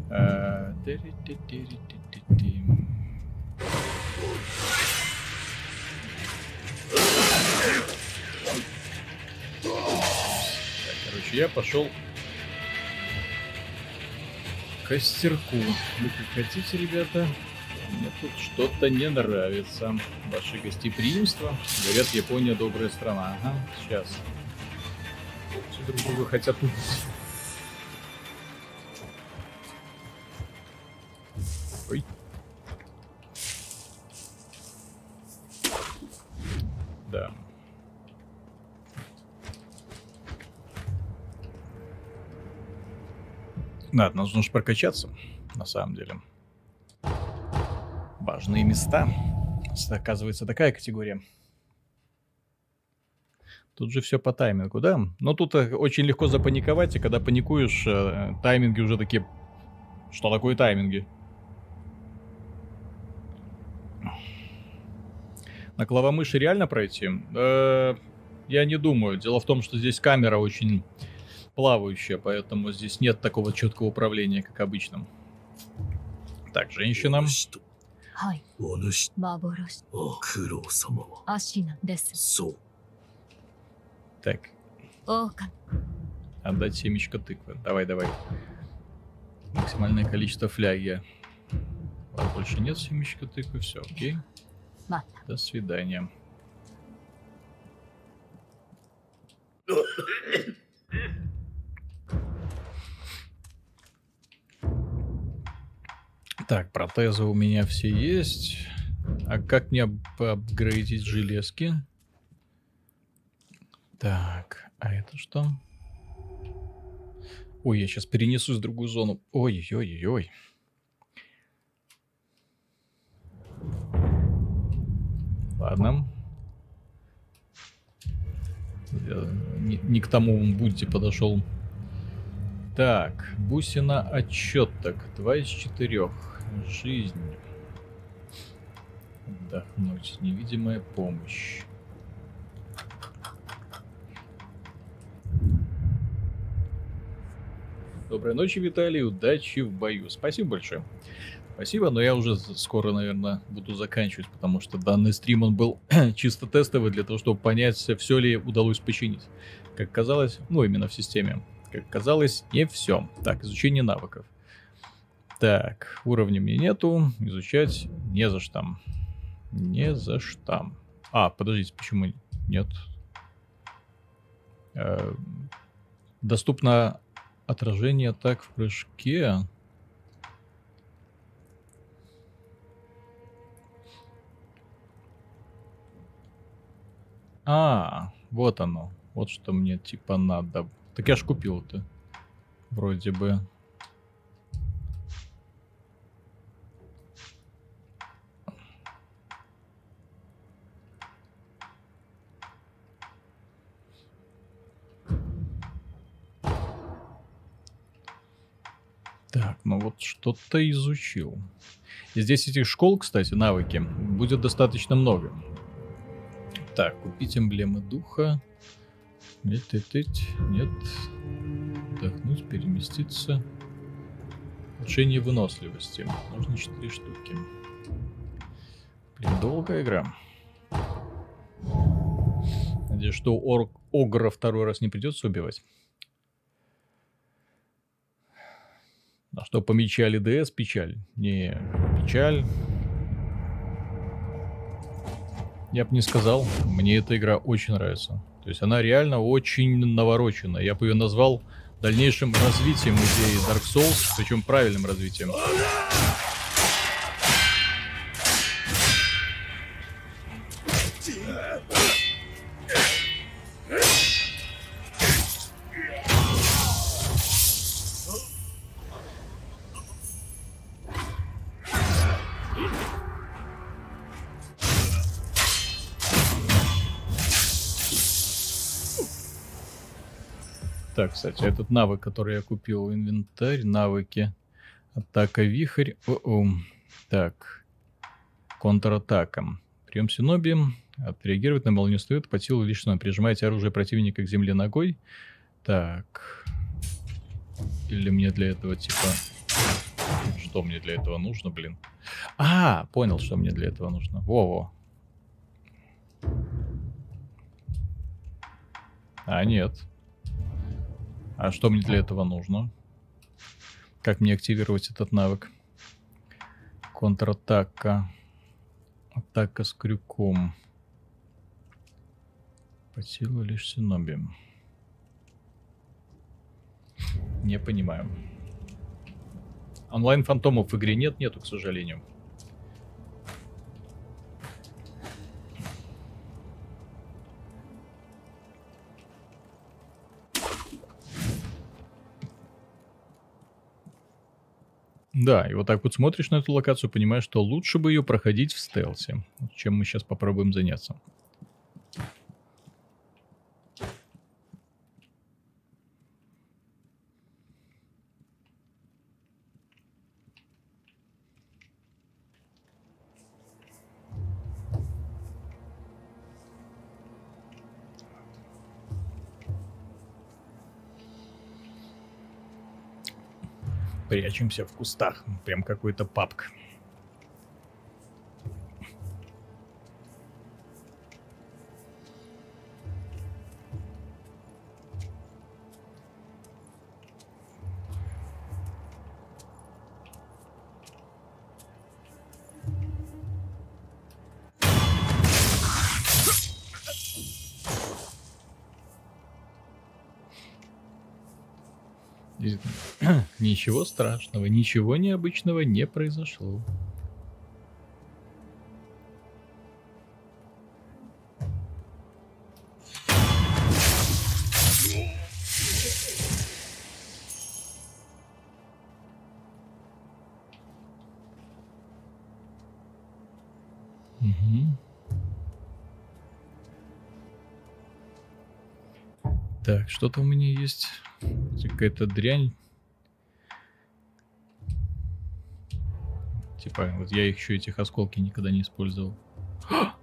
Э, короче, я пошел к костерку. Вы хотите, ребята? Мне тут что-то не нравится. Ваше гостеприимство. Говорят, Япония добрая страна. Ага, сейчас. Все друг друга хотят убить. Ой. Да. Надо, нужно прокачаться, на самом деле. Важные места. Оказывается, такая категория. Тут же все по таймингу, да? Но тут э, очень легко запаниковать, и когда паникуешь, э, тайминги уже такие... Что такое тайминги? На клавомыши реально пройти? Э, я не думаю. Дело в том, что здесь камера очень плавающая, поэтому здесь нет такого четкого управления, как обычно. Так, женщина. はいお主幻苦労様はアシナですそう Так, 狼 отдать семечко тыквы. Давай, давай. Максимальное количество фляги. А больше нет семечка тыквы, все, окей. また До свидания. Так, протезы у меня все есть. А как мне ап- апгрейдить железки? Так, а это что? Ой, я сейчас перенесусь в другую зону. Ой-ой-ой-ой. Ладно. Я не, не к тому будьте подошел. Так, бусина отчеток. Два из четырех. Жизнь. Отдохнуть. Невидимая помощь. Доброй ночи, Виталий. Удачи в бою. Спасибо большое. Спасибо, но я уже скоро, наверное, буду заканчивать, потому что данный стрим, он был *clears throat* чисто тестовый для того, чтобы понять, все ли удалось починить. Как казалось, ну, именно в системе. Как казалось, не все. Так, изучение навыков. Так, уровня мне нету, изучать не за что. Не за что. А, подождите, почему нет? Э, доступно отражение атак в прыжке. А, вот оно. Вот что мне типа надо. Так я ж купил это. Вроде бы. Так, ну вот что-то изучил. И здесь этих школ, кстати, навыки, будет достаточно много. Так, купить эмблемы духа. Нет, нет, нет, нет. Вдохнуть, переместиться. Улучшение выносливости. Нужно 4 штуки. Блин, долгая игра. Надеюсь, что орг, Огра второй раз не придется убивать. А что, помечали ДС, печаль? Не, печаль. Я бы не сказал. Мне эта игра очень нравится. То есть она реально очень наворочена. Я бы ее назвал дальнейшим развитием идеи Dark Souls, причем правильным развитием. Так, кстати, этот навык, который я купил, инвентарь, навыки. Атака вихрь. О -о. Так. Контратака. Прием Синоби. Отреагировать на молнию стоит по силу лишнего. Прижимаете оружие противника к земле ногой. Так. Или мне для этого типа... Что мне для этого нужно, блин? А, понял, что мне для этого нужно. Во-во. А, нет. А что мне для этого нужно? Как мне активировать этот навык? Контратака. Атака с крюком. По силу лишь синоби. Не понимаю. Онлайн фантомов в игре нет, нету, к сожалению. Да, и вот так вот смотришь на эту локацию, понимаешь, что лучше бы ее проходить в стелсе, чем мы сейчас попробуем заняться. Прячемся в кустах. Прям какой-то папка. Ничего страшного, ничего необычного не произошло. Угу. Так, что-то у меня есть. Какая-то дрянь. Типа, вот я еще этих осколки никогда не использовал. *gasps*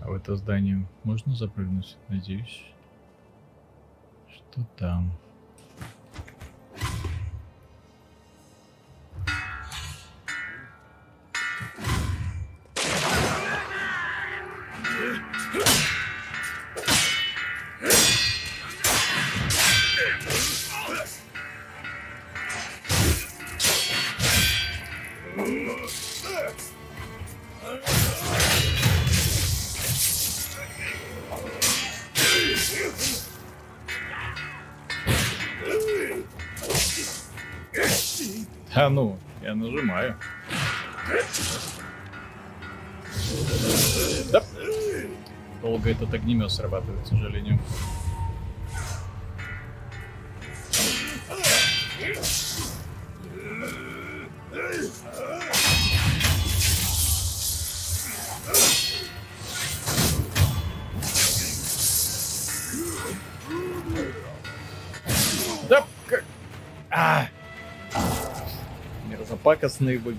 А в это здание можно запрыгнуть? Надеюсь. Что там? Этот огнемет срабатывает, к сожалению. Да, как... А! Мерзопакостные вы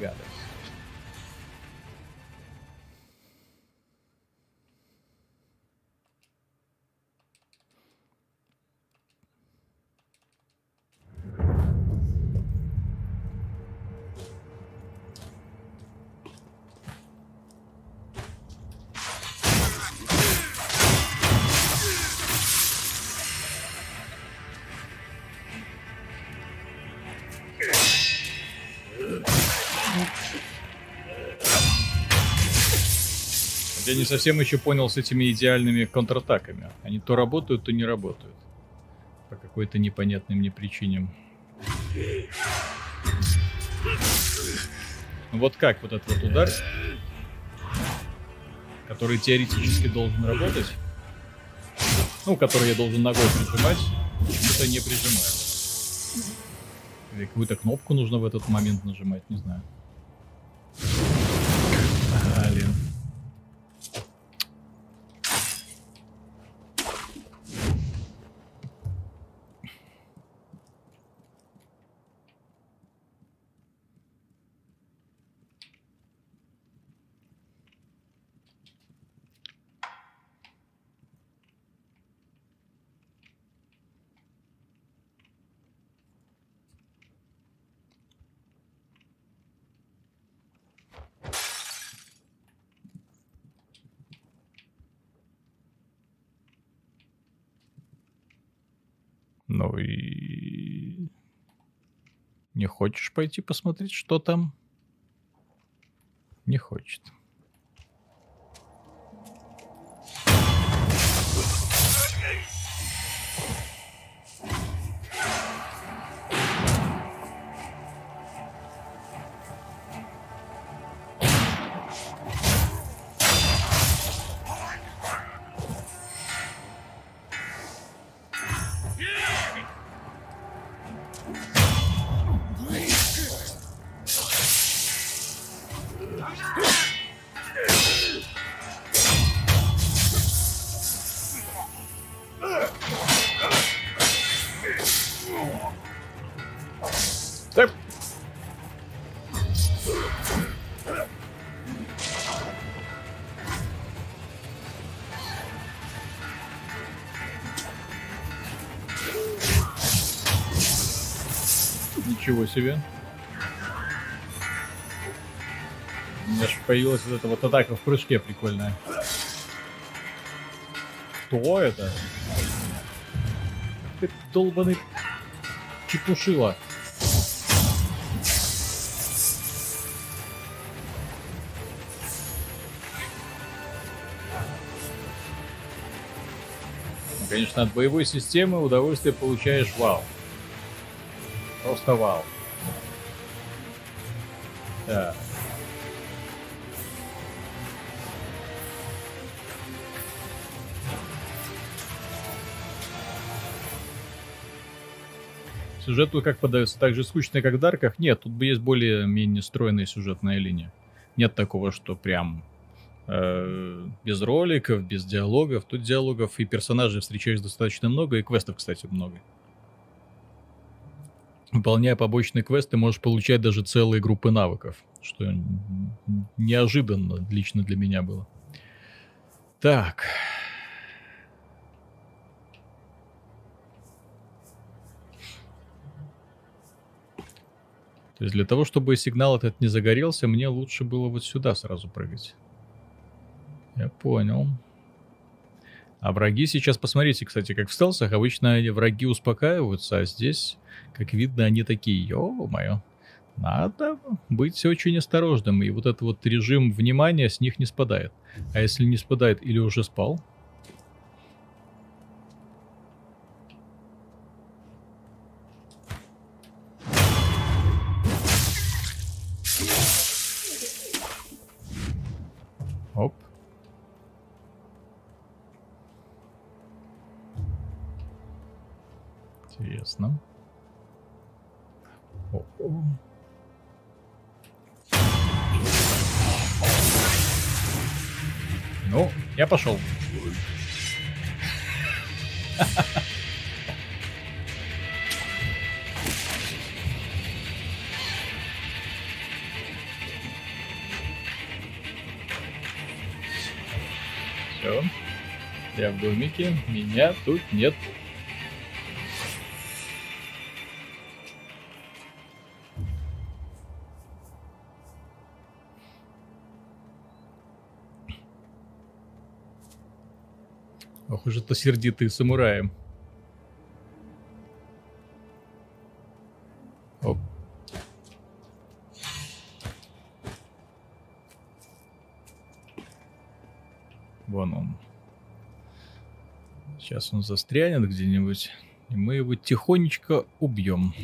Я не совсем еще понял с этими идеальными контратаками. Они то работают, то не работают. По какой-то непонятной мне причине. Ну Вот как вот этот вот удар, который теоретически должен работать, ну, который я должен ногой прижимать, почему-то не прижимаю. Или какую-то кнопку нужно в этот момент нажимать, не знаю. Блин. Ну и... Не хочешь пойти посмотреть, что там? Не хочет. Ничего себе. У меня же появилась вот эта вот атака в прыжке прикольная. Кто это? Ты долбаный чепушила. Ну, Конечно, от боевой системы удовольствие получаешь вау. Просто вау. Так. Сюжет тут как подается, так же скучный, как в Дарках? Нет, тут есть более-менее стройная сюжетная линия. Нет такого, что прям э, без роликов, без диалогов. Тут диалогов и персонажей встречаешь достаточно много, и квестов, кстати, много. Выполняя побочные квесты, можешь получать даже целые группы навыков, что неожиданно лично для меня было. Так. То есть для того, чтобы сигнал этот не загорелся, мне лучше было вот сюда сразу прыгать. Я понял. А враги сейчас, посмотрите, кстати, как в стелсах, обычно враги успокаиваются, а здесь, как видно, они такие, ё-моё, надо быть очень осторожным, и вот этот вот режим внимания с них не спадает. А если не спадает или уже спал, Меня тут нет. Ох уж это сердитые самураи. Он застрянет где-нибудь, и мы его тихонечко убьем.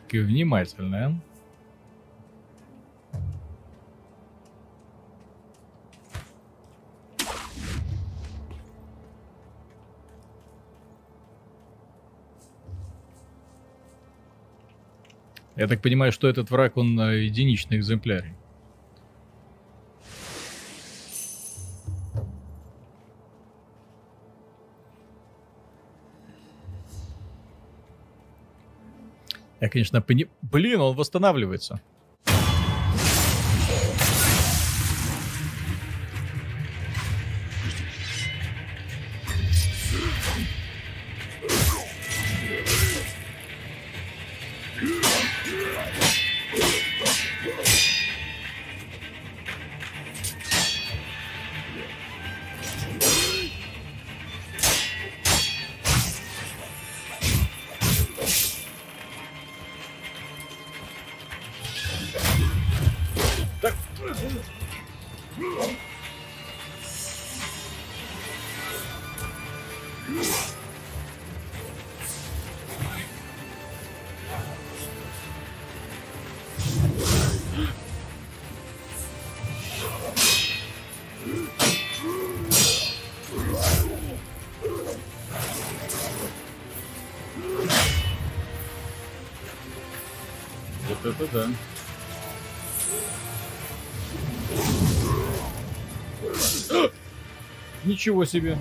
Такие Я так понимаю, что этот враг, он э, единичный экземпляр. Я, конечно, пони... Блин, он восстанавливается. Это да. Ничего себе.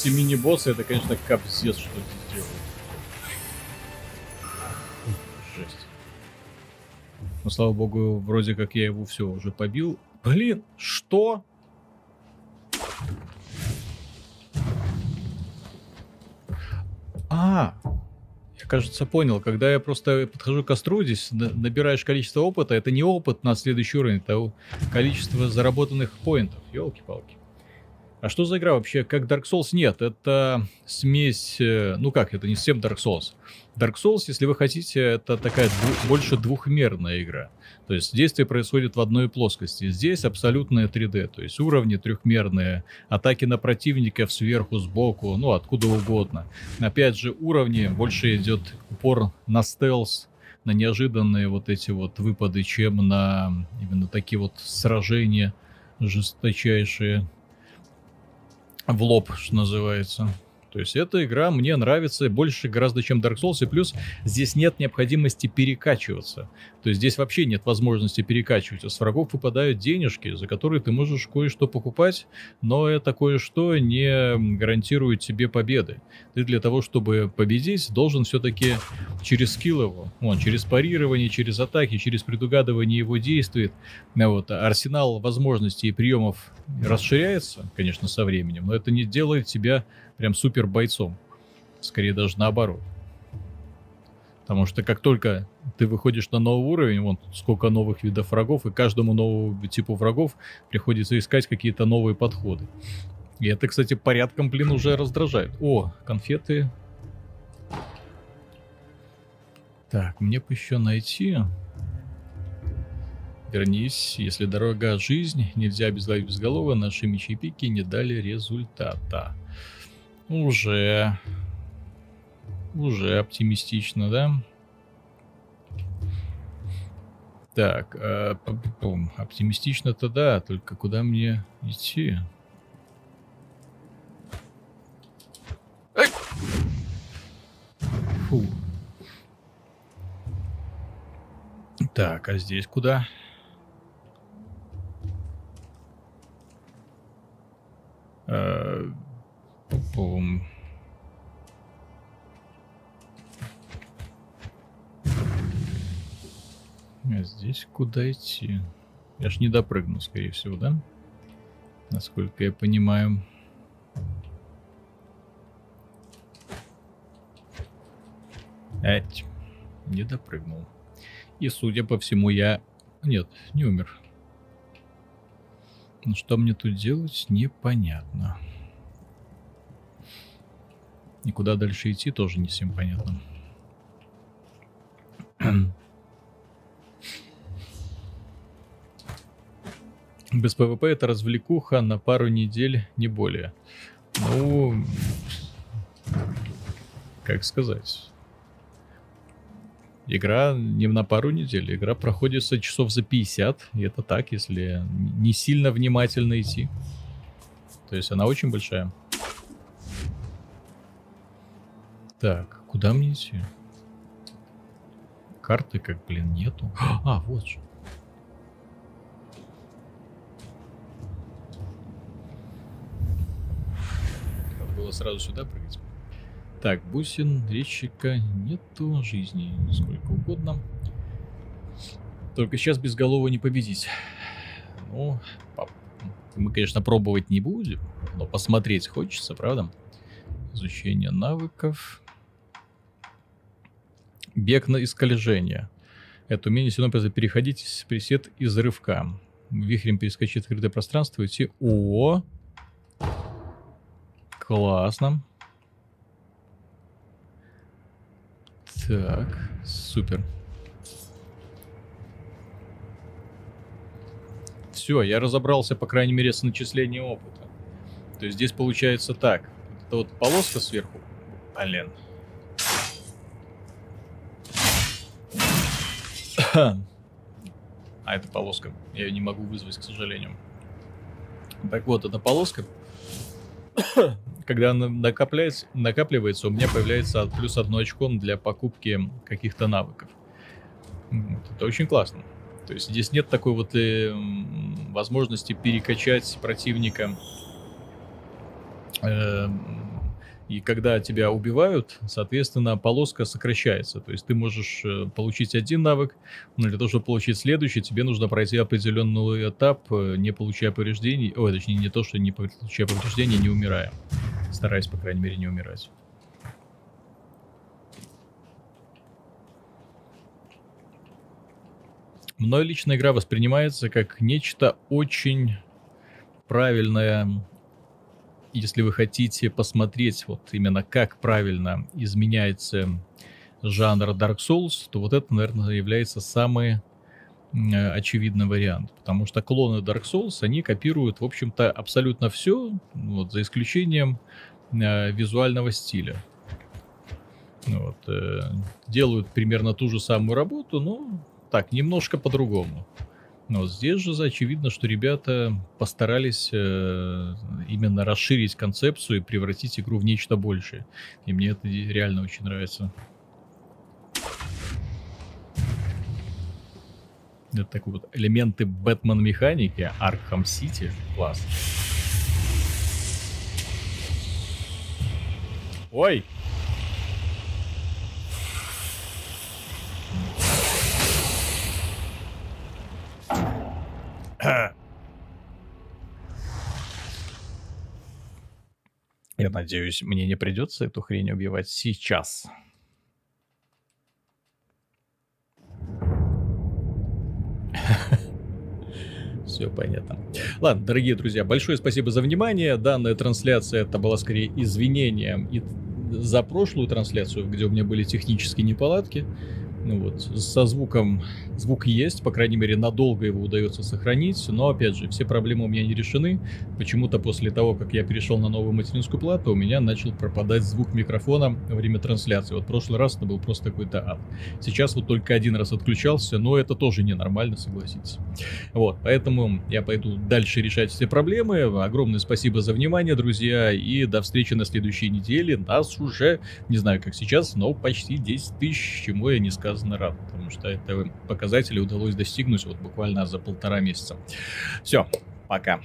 Эти мини-боссы, это, конечно, капздец, что здесь делают. Жесть. Но, слава богу, вроде как я его все уже побил. Блин, что? А, я, кажется, понял. Когда я просто подхожу к костру, здесь на- набираешь количество опыта. Это не опыт на следующий уровень, это количество заработанных поинтов. Елки-палки. А что за игра вообще? Как Dark Souls? Нет, это смесь... э, Ну как, это не совсем Dark Souls. Dark Souls, если вы хотите, это такая дву- больше двухмерная игра. То есть действие происходит в одной плоскости. Здесь абсолютное 3D, то есть уровни трехмерные, атаки на противников сверху, сбоку, ну откуда угодно. Опять же, уровни больше идет упор на стелс, на неожиданные вот эти вот выпады, чем на именно такие вот сражения жесточайшие в лоб, что называется. То есть эта игра мне нравится больше гораздо, чем Dark Souls, и плюс здесь нет необходимости перекачиваться. То есть здесь вообще нет возможности перекачивать. С врагов выпадают денежки, за которые ты можешь кое-что покупать, но это кое-что не гарантирует тебе победы. Ты для того, чтобы победить, должен все-таки через скилл его, вон, через парирование, через атаки, через предугадывание его действий. Вот, арсенал возможностей и приемов расширяется, конечно, со временем, но это не делает тебя прям супер бойцом. Скорее даже наоборот. Потому что как только ты выходишь на новый уровень, вон сколько новых видов врагов, и каждому новому типу врагов приходится искать какие-то новые подходы. И это, кстати, порядком, блин, уже раздражает. О, конфеты. Так, мне бы еще найти... Вернись, если дорога жизнь, нельзя без безголового, наши мечи и пики не дали результата. Уже. Уже оптимистично, да? Так, э, оптимистично-то да, только куда мне идти? Фу. Так, а здесь куда? Э, Бум. А здесь куда идти? Я ж не допрыгну, скорее всего, да? Насколько я понимаю. Эть. Не допрыгнул. И, судя по всему, я... Нет, не умер. Ну что мне тут делать, непонятно. И куда дальше идти, тоже не всем понятно. Без ПВП это развлекуха на пару недель, не более. Ну, как сказать. Игра не на пару недель, игра проходится часов за 50, и это так, если не сильно внимательно идти. То есть она очень большая. Так, куда мне идти? Карты как, блин, нету. *gasps* А, вот же. Надо было сразу сюда прыгать. Так, бусин, речика, нету жизни, сколько угодно. Только сейчас без голова не победить. Ну, мы, конечно, пробовать не будем, но посмотреть хочется, правда? Изучение навыков. Бег на искольжение. Это умение сильно переходить пресет из рывка. Вихрем перескочить открытое пространство, идти. О! Классно. Так, супер. Все, я разобрался, по крайней мере, с начислением опыта. То есть здесь получается так. Это вот полоска сверху. Блин. *clears throat* А, это полоска. Я ее не могу вызвать, к сожалению. Так вот, эта полоска, *clears throat* когда она накопляется, накапливается, у меня появляется плюс одно очко для покупки каких-то навыков. Это очень классно. То есть здесь нет такой вот э, возможности перекачать противника э, и когда тебя убивают, соответственно, полоска сокращается. То есть ты можешь э, получить один навык, но для того, чтобы получить следующий, тебе нужно пройти определенный этап, э, не получая повреждений. Ой, точнее, не то, что не получая повреждений, не умирая. Стараясь, по крайней мере, не умирать. Мной лично игра воспринимается как нечто очень правильное если вы хотите посмотреть вот именно как правильно изменяется жанр Dark Souls, то вот это, наверное, является самый э, очевидный вариант. Потому что клоны Dark Souls, они копируют, в общем-то, абсолютно все, вот, за исключением э, визуального стиля. Вот, э, делают примерно ту же самую работу, но так, немножко по-другому. Но здесь же очевидно, что ребята постарались э, именно расширить концепцию и превратить игру в нечто большее. И мне это реально очень нравится. Это такой вот элементы Бэтмен механики, Арkham Сити. Класс. Ой! Я надеюсь, мне не придется эту хрень убивать сейчас. *laughs* Все понятно. Ладно, дорогие друзья, большое спасибо за внимание. Данная трансляция это была скорее извинением и за прошлую трансляцию, где у меня были технические неполадки. Ну вот, со звуком, звук есть, по крайней мере, надолго его удается сохранить, но, опять же, все проблемы у меня не решены. Почему-то после того, как я перешел на новую материнскую плату, у меня начал пропадать звук микрофона во время трансляции. Вот в прошлый раз это был просто какой-то ад. Сейчас вот только один раз отключался, но это тоже ненормально, согласитесь. Вот, поэтому я пойду дальше решать все проблемы. Огромное спасибо за внимание, друзья, и до встречи на следующей неделе. Нас уже, не знаю как сейчас, но почти 10 тысяч, чему я не сказал сказано рад, потому что это показатели удалось достигнуть вот буквально за полтора месяца. Все, пока.